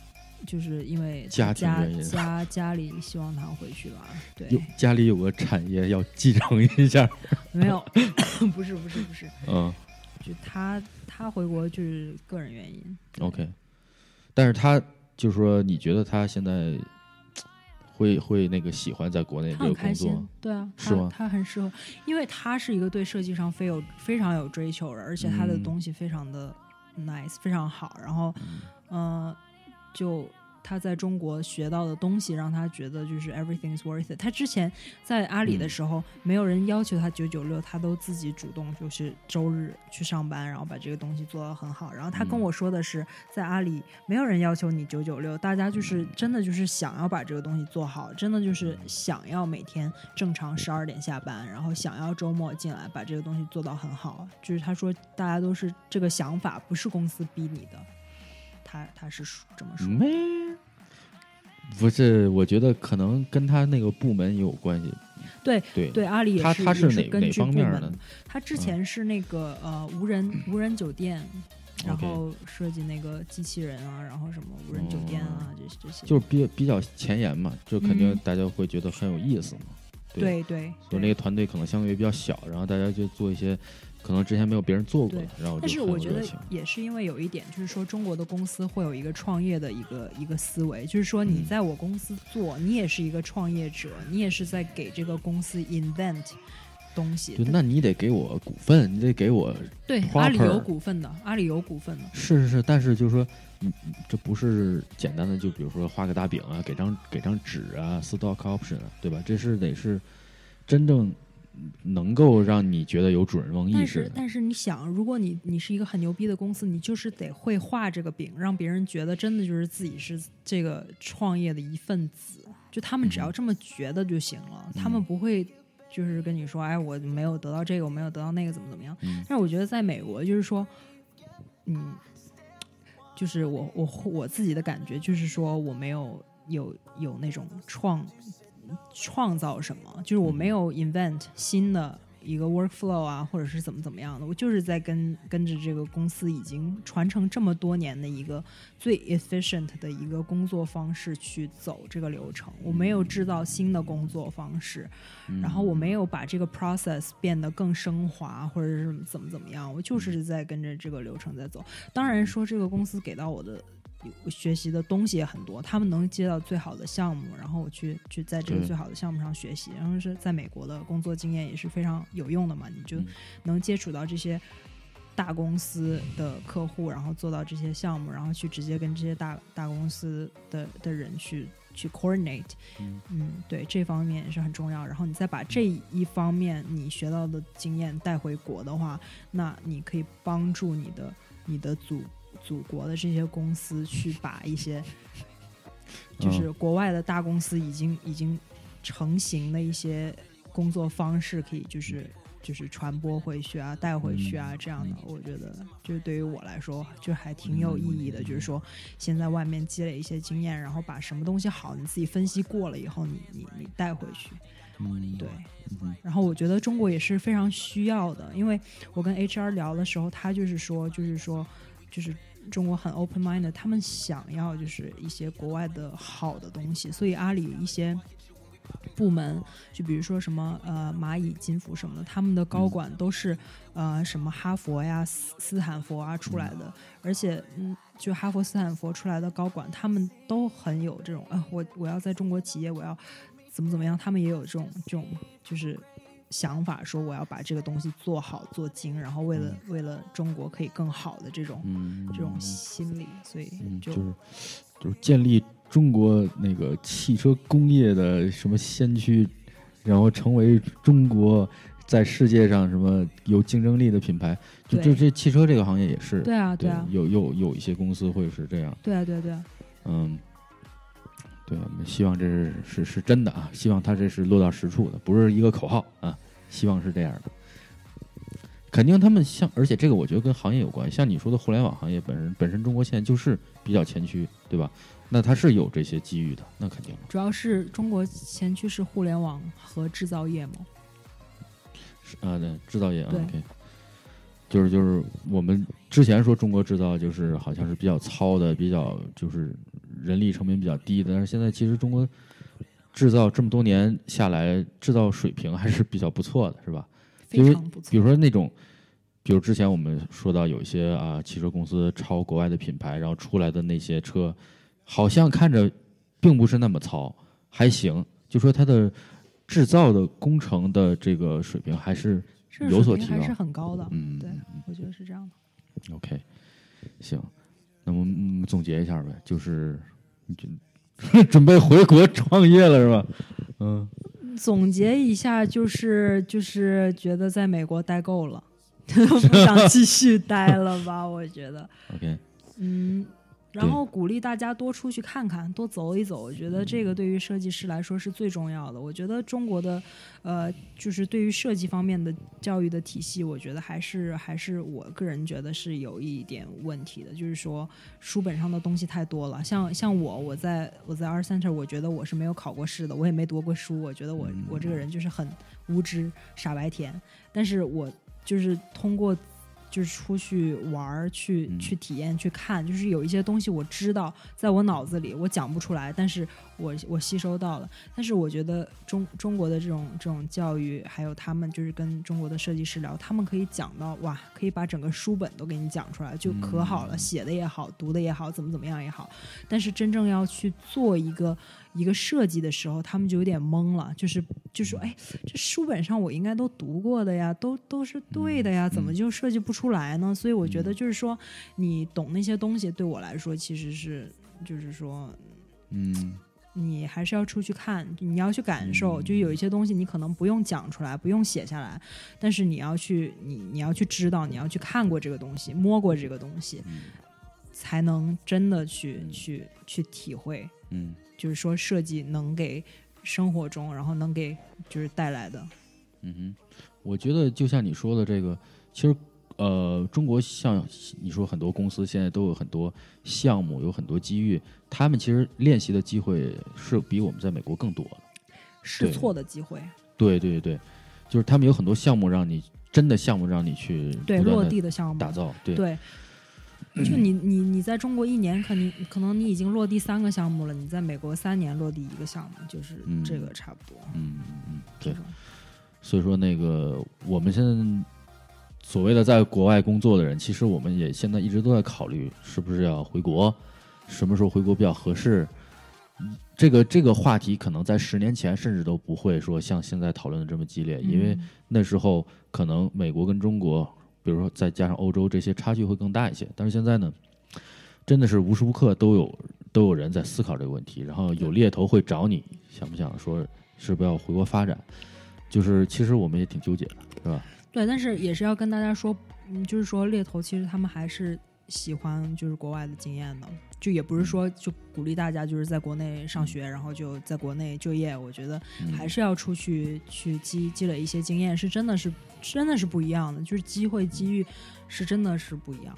Speaker 2: 就是因为
Speaker 1: 家
Speaker 2: 家家家里希望他回去吧。对
Speaker 1: 有，家里有个产业要继承一下。
Speaker 2: 没有，(coughs) 不是不是不是，
Speaker 1: 嗯
Speaker 2: 就他他回国就是个人原因。
Speaker 1: ，OK。但是他就是说，你觉得他现在会会那个喜欢在国内这
Speaker 2: 他很开
Speaker 1: 个工作
Speaker 2: 心？，对啊，
Speaker 1: 是吗
Speaker 2: 他他很适合，因为他是一个对设计上非有非常有追求的，而且他的
Speaker 1: 嗯
Speaker 2: 东西非常的 nice，、非常好。然后，嗯、就他在中国学到的东西，让他觉得就是 everything is worth it。他之前在阿里的
Speaker 1: 嗯
Speaker 2: 时候，没有人要求他九九六，他都自己主动就是周日去上班，然后把这个东西做到很好。然后他跟
Speaker 1: 嗯
Speaker 2: 我说的是，在阿里没有人要求你九九六，大家就是真的就是想要把这个东西做好，真的就是想要每天正常十二点下班，然后想要周末进来把这个东西做到很好。就是他说大家都是这个想法，不是公司逼你的。他他是说这么说，
Speaker 1: 没，不是，我觉得可能跟他那个部门也有关系。
Speaker 2: 对
Speaker 1: 对，
Speaker 2: 对，阿里也
Speaker 1: 他
Speaker 2: 是
Speaker 1: 哪哪方面的？
Speaker 2: 他之前是那个、呃无人无人酒店，然后设计那个机器人啊，然后什么无人酒店啊，这些这些。
Speaker 1: 就是比比较前沿嘛，就肯定
Speaker 2: 嗯
Speaker 1: 大家会觉得很有意思嘛。
Speaker 2: 对对，
Speaker 1: 就那个团队可能相对比较小，然后大家就做一些可能之前没有别人做过，然后
Speaker 2: 但
Speaker 1: 是
Speaker 2: 我觉得。也是因为有一点，就是说中国的公司会有一个创业的一个一个思维，就是说你
Speaker 1: 嗯
Speaker 2: 在我公司做，你也是一个创业者，你也是在给这个公司 invent 东西
Speaker 1: 对，。那你得给我股份，你得给我
Speaker 2: 对，阿里有股份的，阿里有股份的。
Speaker 1: 是是是，但是就是说，嗯，嗯这不是简单的，就比如说画个大饼啊，给张给张纸啊，stock option，啊对吧？这是得是真正能够让你觉得有主人翁意识但。
Speaker 2: 是但是你想，如果你你是一个很牛逼的公司，你就是得会画这个饼，让别人觉得真的就是自己是这个创业的一份子。就他们只要这么觉得就行了，他们不会就是跟你说，哎，我没有得到这个，我没有得到那个，怎么怎么样。
Speaker 1: 嗯
Speaker 2: 但是我觉得在美国，就是说，嗯，就是我我我自己的感觉就是说，我没有有有那种创创造什么，就是我没有 invent 新的一个 workflow 啊，或者是怎么怎么样的，我就是在跟跟着这个公司已经传承这么多年的一个最 efficient 的一个工作方式去走这个流程，我没有制造新的工作方式，
Speaker 1: 嗯。
Speaker 2: 然后我没有把这个 process 变得更升华，或者是怎么怎么样，我就是在跟着这个流程在走。当然说这个公司给到我的学习的东西也很多，他们能接到最好的项目，然后我去去在这个最好的项目上学习，然后是在美国的工作经验也是非常有用的嘛，你就
Speaker 1: 嗯
Speaker 2: 能接触到这些。大公司的客户，然后做到这些项目，然后去直接跟这些大大公司的的人去去 coordinate，
Speaker 1: 嗯
Speaker 2: 嗯，对，这方面也是很重要。然后你再把这一方面你学到的经验带回国的话，那你可以帮助你的你的祖祖国的这些公司去把一些就是国外的大公司已经已经成型的一些工作方式，可以就是。就是传播回去啊，带回去啊，
Speaker 1: 嗯
Speaker 2: 这样的，我觉得就是对于我来说，就还挺有意义的。就是说，先在外面积累一些经验，然后把什么东西好，你自己分析过了以后，你你你带回去。
Speaker 1: 嗯
Speaker 2: 对，
Speaker 1: 嗯
Speaker 2: 然后我觉得中国也是非常需要的，因为我跟 HR 聊的时候，他就是说，就是说，就是中国很 open minded，他们想要就是一些国外的好的东西，所以阿里一些。部门就比如说什么呃蚂蚁金服什么的，他们的高管都是、呃什么哈佛呀、斯斯坦福啊出来的，而且嗯，就哈佛、斯坦福出来的高管，他们都很有这种啊、我我要在中国企业，我要怎么怎么样，他们也有这种这种就是想法，说我要把这个东西做好做精，然后为了、为了中国可以更好的这种、
Speaker 1: 嗯，
Speaker 2: 这种心理，所以
Speaker 1: 嗯，
Speaker 2: 就、
Speaker 1: 就是就是建立中国那个汽车工业的什么先驱，然后成为中国在世界上什么有竞争力的品牌。就
Speaker 2: 对。
Speaker 1: 这这汽车这个行业也是，
Speaker 2: 对啊
Speaker 1: 对
Speaker 2: 啊
Speaker 1: 有有有一些公司会是这样，
Speaker 2: 对啊对啊对啊，
Speaker 1: 嗯，对，我们希望这是是是真的啊，希望它这是落到实处的，不是一个口号啊，希望是这样的。肯定他们像，而且这个我觉得跟行业有关。像你说的互联网行业本身本身中国现在就是比较前驱，对吧？那它是有这些机遇的，那肯定。
Speaker 2: 主要是中国前驱是互联网和制造业嘛，
Speaker 1: 是啊，对，制造业啊
Speaker 2: 对
Speaker 1: ，OK，就是就是我们之前说中国制造就是好像是比较糙的，比较就是人力成本比较低的，但是现在其实中国制造这么多年下来，制造水平还是比较不错的，是吧？
Speaker 2: 非
Speaker 1: 因为
Speaker 2: 常不错。
Speaker 1: 比如说那种，比如之前我们说到有一些啊汽车公司抄国外的品牌，然后出来的那些车，好像看着并不是那么糙，还行，就说它的制造的工程的这个水平还是有所提高
Speaker 2: 还是很高的，
Speaker 1: 嗯
Speaker 2: 对，我觉得是这样的。
Speaker 1: OK，行，那我嗯总结一下呗，就是你准 (laughs) 准备回国创业了是吧？嗯，
Speaker 2: 总结一下，就是就是觉得在美国待够了，(laughs) 不想继续待了吧？我觉得，(laughs)
Speaker 1: OK，
Speaker 2: 嗯，然后鼓励大家多出去看看，多走一走。我觉得这个对于设计师来说是最重要的。我觉得中国的，呃，就是对于设计方面的教育的体系，我觉得还是还是我个人觉得是有一点问题的。就是说，书本上的东西太多了。像像我，我在我在 Art Center，我觉得我是没有考过试的，我也没读过书。我觉得我我这个人就是很无知傻白甜，但是我就是通过。就是出去玩儿，去
Speaker 1: 嗯。
Speaker 2: 去体验，去看，就是有一些东西我知道，在我脑子里我讲不出来，但是我我吸收到了。但是我觉得中中国的这种这种教育，还有他们就是跟中国的设计师聊，他们可以讲到哇，可以把整个书本都给你讲出来，就可好了，
Speaker 1: 嗯
Speaker 2: 写的也好，读的也好，怎么怎么样也好。但是真正要去做一个一个设计的时候，他们就有点懵了，就是就说，哎，这书本上我应该都读过的呀，都都是对的呀，怎么就设计不出来呢？所以我觉得就是说，你懂那些东西，对我来说其实是就是说，
Speaker 1: 嗯
Speaker 2: 你还是要出去看，你要去感受，
Speaker 1: 嗯
Speaker 2: 就有一些东西你可能不用讲出来，不用写下来，但是你要去，你你要去知道，你要去看过这个东西，摸过这个东西，
Speaker 1: 嗯
Speaker 2: 才能真的去去去体会。
Speaker 1: 嗯
Speaker 2: 就是说设计能给生活中，然后能给就是带来的。
Speaker 1: 嗯哼，我觉得就像你说的这个，其实呃，中国像你说很多公司现在都有很多项目，有很多机遇，他们其实练习的机会是比我们在美国更多的。
Speaker 2: 试错的机会，
Speaker 1: 对对对，就是他们有很多项目让你真的项目让你去
Speaker 2: 对落地的项目
Speaker 1: 打造，对
Speaker 2: 对。就你你你在中国一年，肯定可能你已经落地三个项目了，你在美国三年落地一个项目，就是这个差不多。
Speaker 1: 嗯嗯嗯，对。所以说，那个我们现在所谓的在国外工作的人，其实我们也现在一直都在考虑，是不是要回国，什么时候回国比较合适。这个这个话题可能在十年前甚至都不会说像现在讨论的这么激烈，因为那时候可能美国跟中国。比如说，再加上欧洲这些差距会更大一些，但是现在呢，真的是无时无刻都有都有人在思考这个问题，然后有猎头会找你，想不想说是不是要回国发展？就是其实我们也挺纠结的，是吧？
Speaker 2: 对，但是也是要跟大家说，嗯，就是说猎头其实他们还是喜欢就是国外的经验的。就也不是说就鼓励大家就是在国内上学，然后就在国内就业。我觉得还是要出去去积积累一些经验，是真的是真的是不一样的。就是机会机遇是真的是不一样。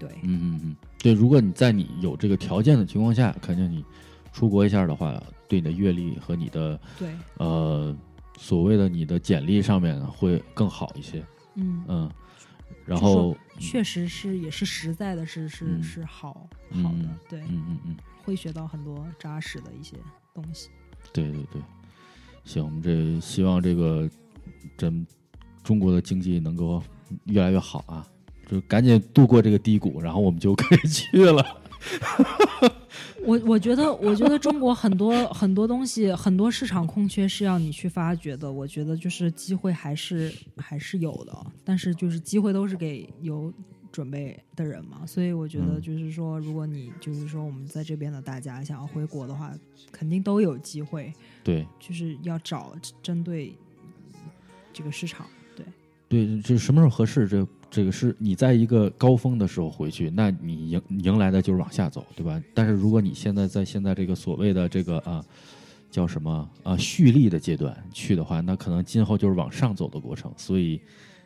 Speaker 2: 对，
Speaker 1: 嗯嗯嗯，对。如果你在你有这个条件的情况下，肯定你出国一下的话，对你的阅历和你的
Speaker 2: 对
Speaker 1: 呃所谓的你的简历上面会更好一些。
Speaker 2: 嗯
Speaker 1: 嗯。然后
Speaker 2: 确实是也是实在的，是是是好好的，对，
Speaker 1: 嗯嗯嗯，
Speaker 2: 会学到很多扎实的一些东西。
Speaker 1: 对对对，行，我们这希望这个咱中国的经济能够越来越好啊，就赶紧度过这个低谷，然后我们就可以去了。(laughs)
Speaker 2: 我我觉得，我觉得中国很多很多东西，很多市场空缺是要你去发掘的。我觉得就是机会还是还是有的，但是就是机会都是给有准备的人嘛。所以我觉得就是说，如果你就是说我们在这边的大家想要回国的话，肯定都有机会。
Speaker 1: 对，
Speaker 2: 就是要找针对这个市场。对，
Speaker 1: 对，这什么时候合适？这。这个是你在一个高峰的时候回去，那你迎迎来的就是往下走，对吧？但是如果你现在在现在这个所谓的这个啊，叫什么啊蓄力的阶段去的话，那可能今后就是往上走的过程。所以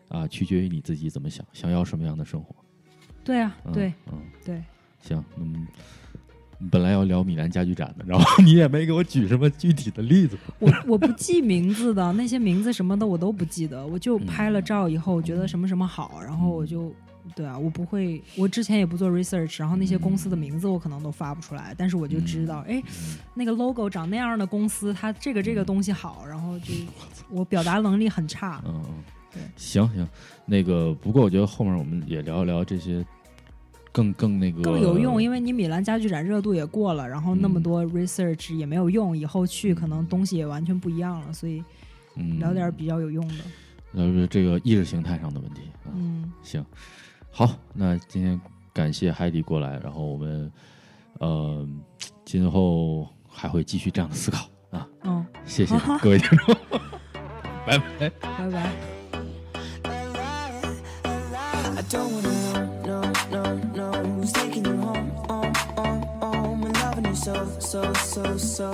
Speaker 1: 啊，取决于你自己怎么想，想要什么样的生活。
Speaker 2: 对啊，对，
Speaker 1: 嗯，
Speaker 2: 对。
Speaker 1: 行，嗯。本来要聊米兰家具展的，然后你也没给我举什么具体的例子。(laughs)
Speaker 2: 我我不记名字的那些名字什么的我都不记得，我就拍了照以后，我觉得什么什么好，然后我就对啊，我不会，我之前也不做 research，然后那些公司的名字我可能都发不出来，但是我就知道，哎，那个 logo 长那样的公司，它这个这个东西好，然后就我表达能力很差。
Speaker 1: 嗯
Speaker 2: 嗯，对，
Speaker 1: 行行，那个不过我觉得后面我们也聊一聊这些。更更那个
Speaker 2: 更有用，因为你米兰家具展热度也过了，然后那么多 research 也没有用，以后去可能东西也完全不一样了，所以聊点比较有用的。
Speaker 1: 呃，这个意识形态上的问题。
Speaker 2: 嗯，
Speaker 1: 行，好，那今天感谢海底过来，然后我们呃今后还会继续这样的思考啊。
Speaker 2: 嗯，(laughs)
Speaker 1: 谢谢各位听众，(laughs) 拜拜，
Speaker 2: 拜拜。
Speaker 3: So, so, so, so.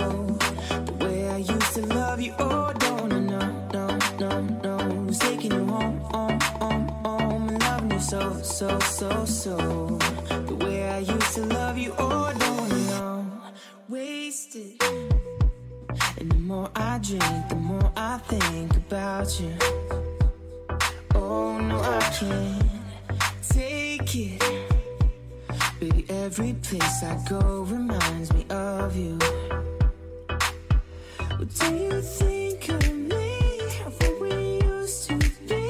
Speaker 3: The way I used to love you, oh, don't know, no, no, no. Who's taking you home, home, home, home, and loving you so, so, so, so. The way I used to love you, oh, don't know. Wasted. And the more I drink, the more I think about you. Oh, no, I can't take it. Baby, every place I go reminds me of you. What do you think of me? Of What we used to be?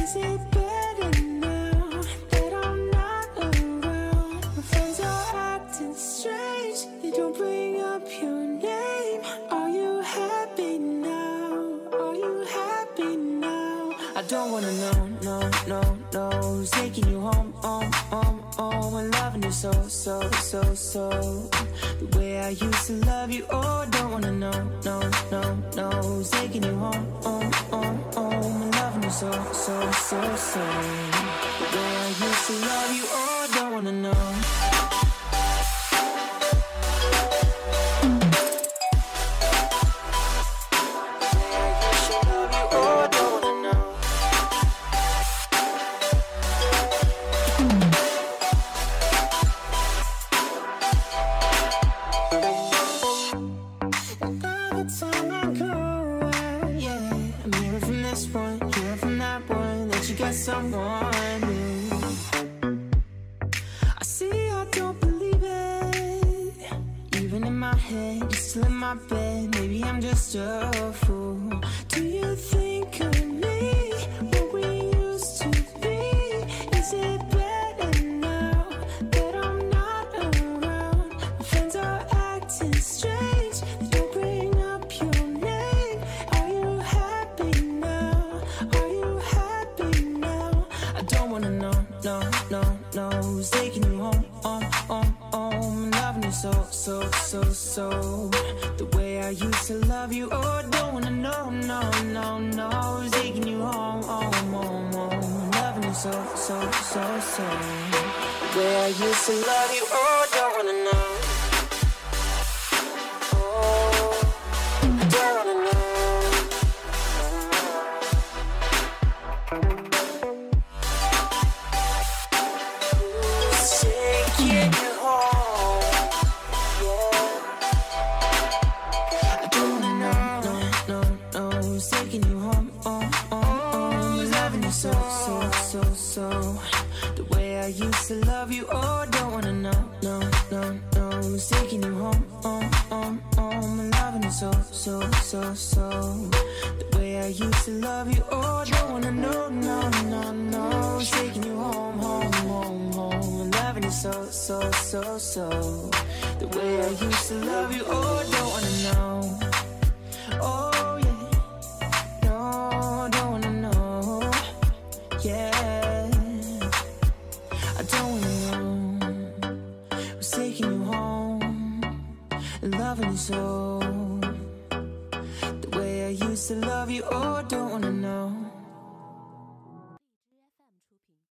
Speaker 3: Is it better now that I'm not around? My friends are acting strange. They don't bring up your name. Are you happy now? Are you happy now? I don't wanna know, no, no, no. Who's taking you home, home, home? Oh, I'm loving you so, so, so, so. The way I used to love you, oh, don't wanna know, no, no, no. Taking you home, home, home, home? I'm loving you so, so, so, so. The way I used to love you, oh, don't wanna know. this point, you from that point, that you got someone new. I see, I don't believe it. Even in my head, you're still in my bed. Maybe I'm just a fool. Do you think? so. The way I used to love you Oh, don't wanna know, no, no, no. Taking you home, home, home, home. Loving you so, so, so, so. The way I used to love you Oh, don't wanna know.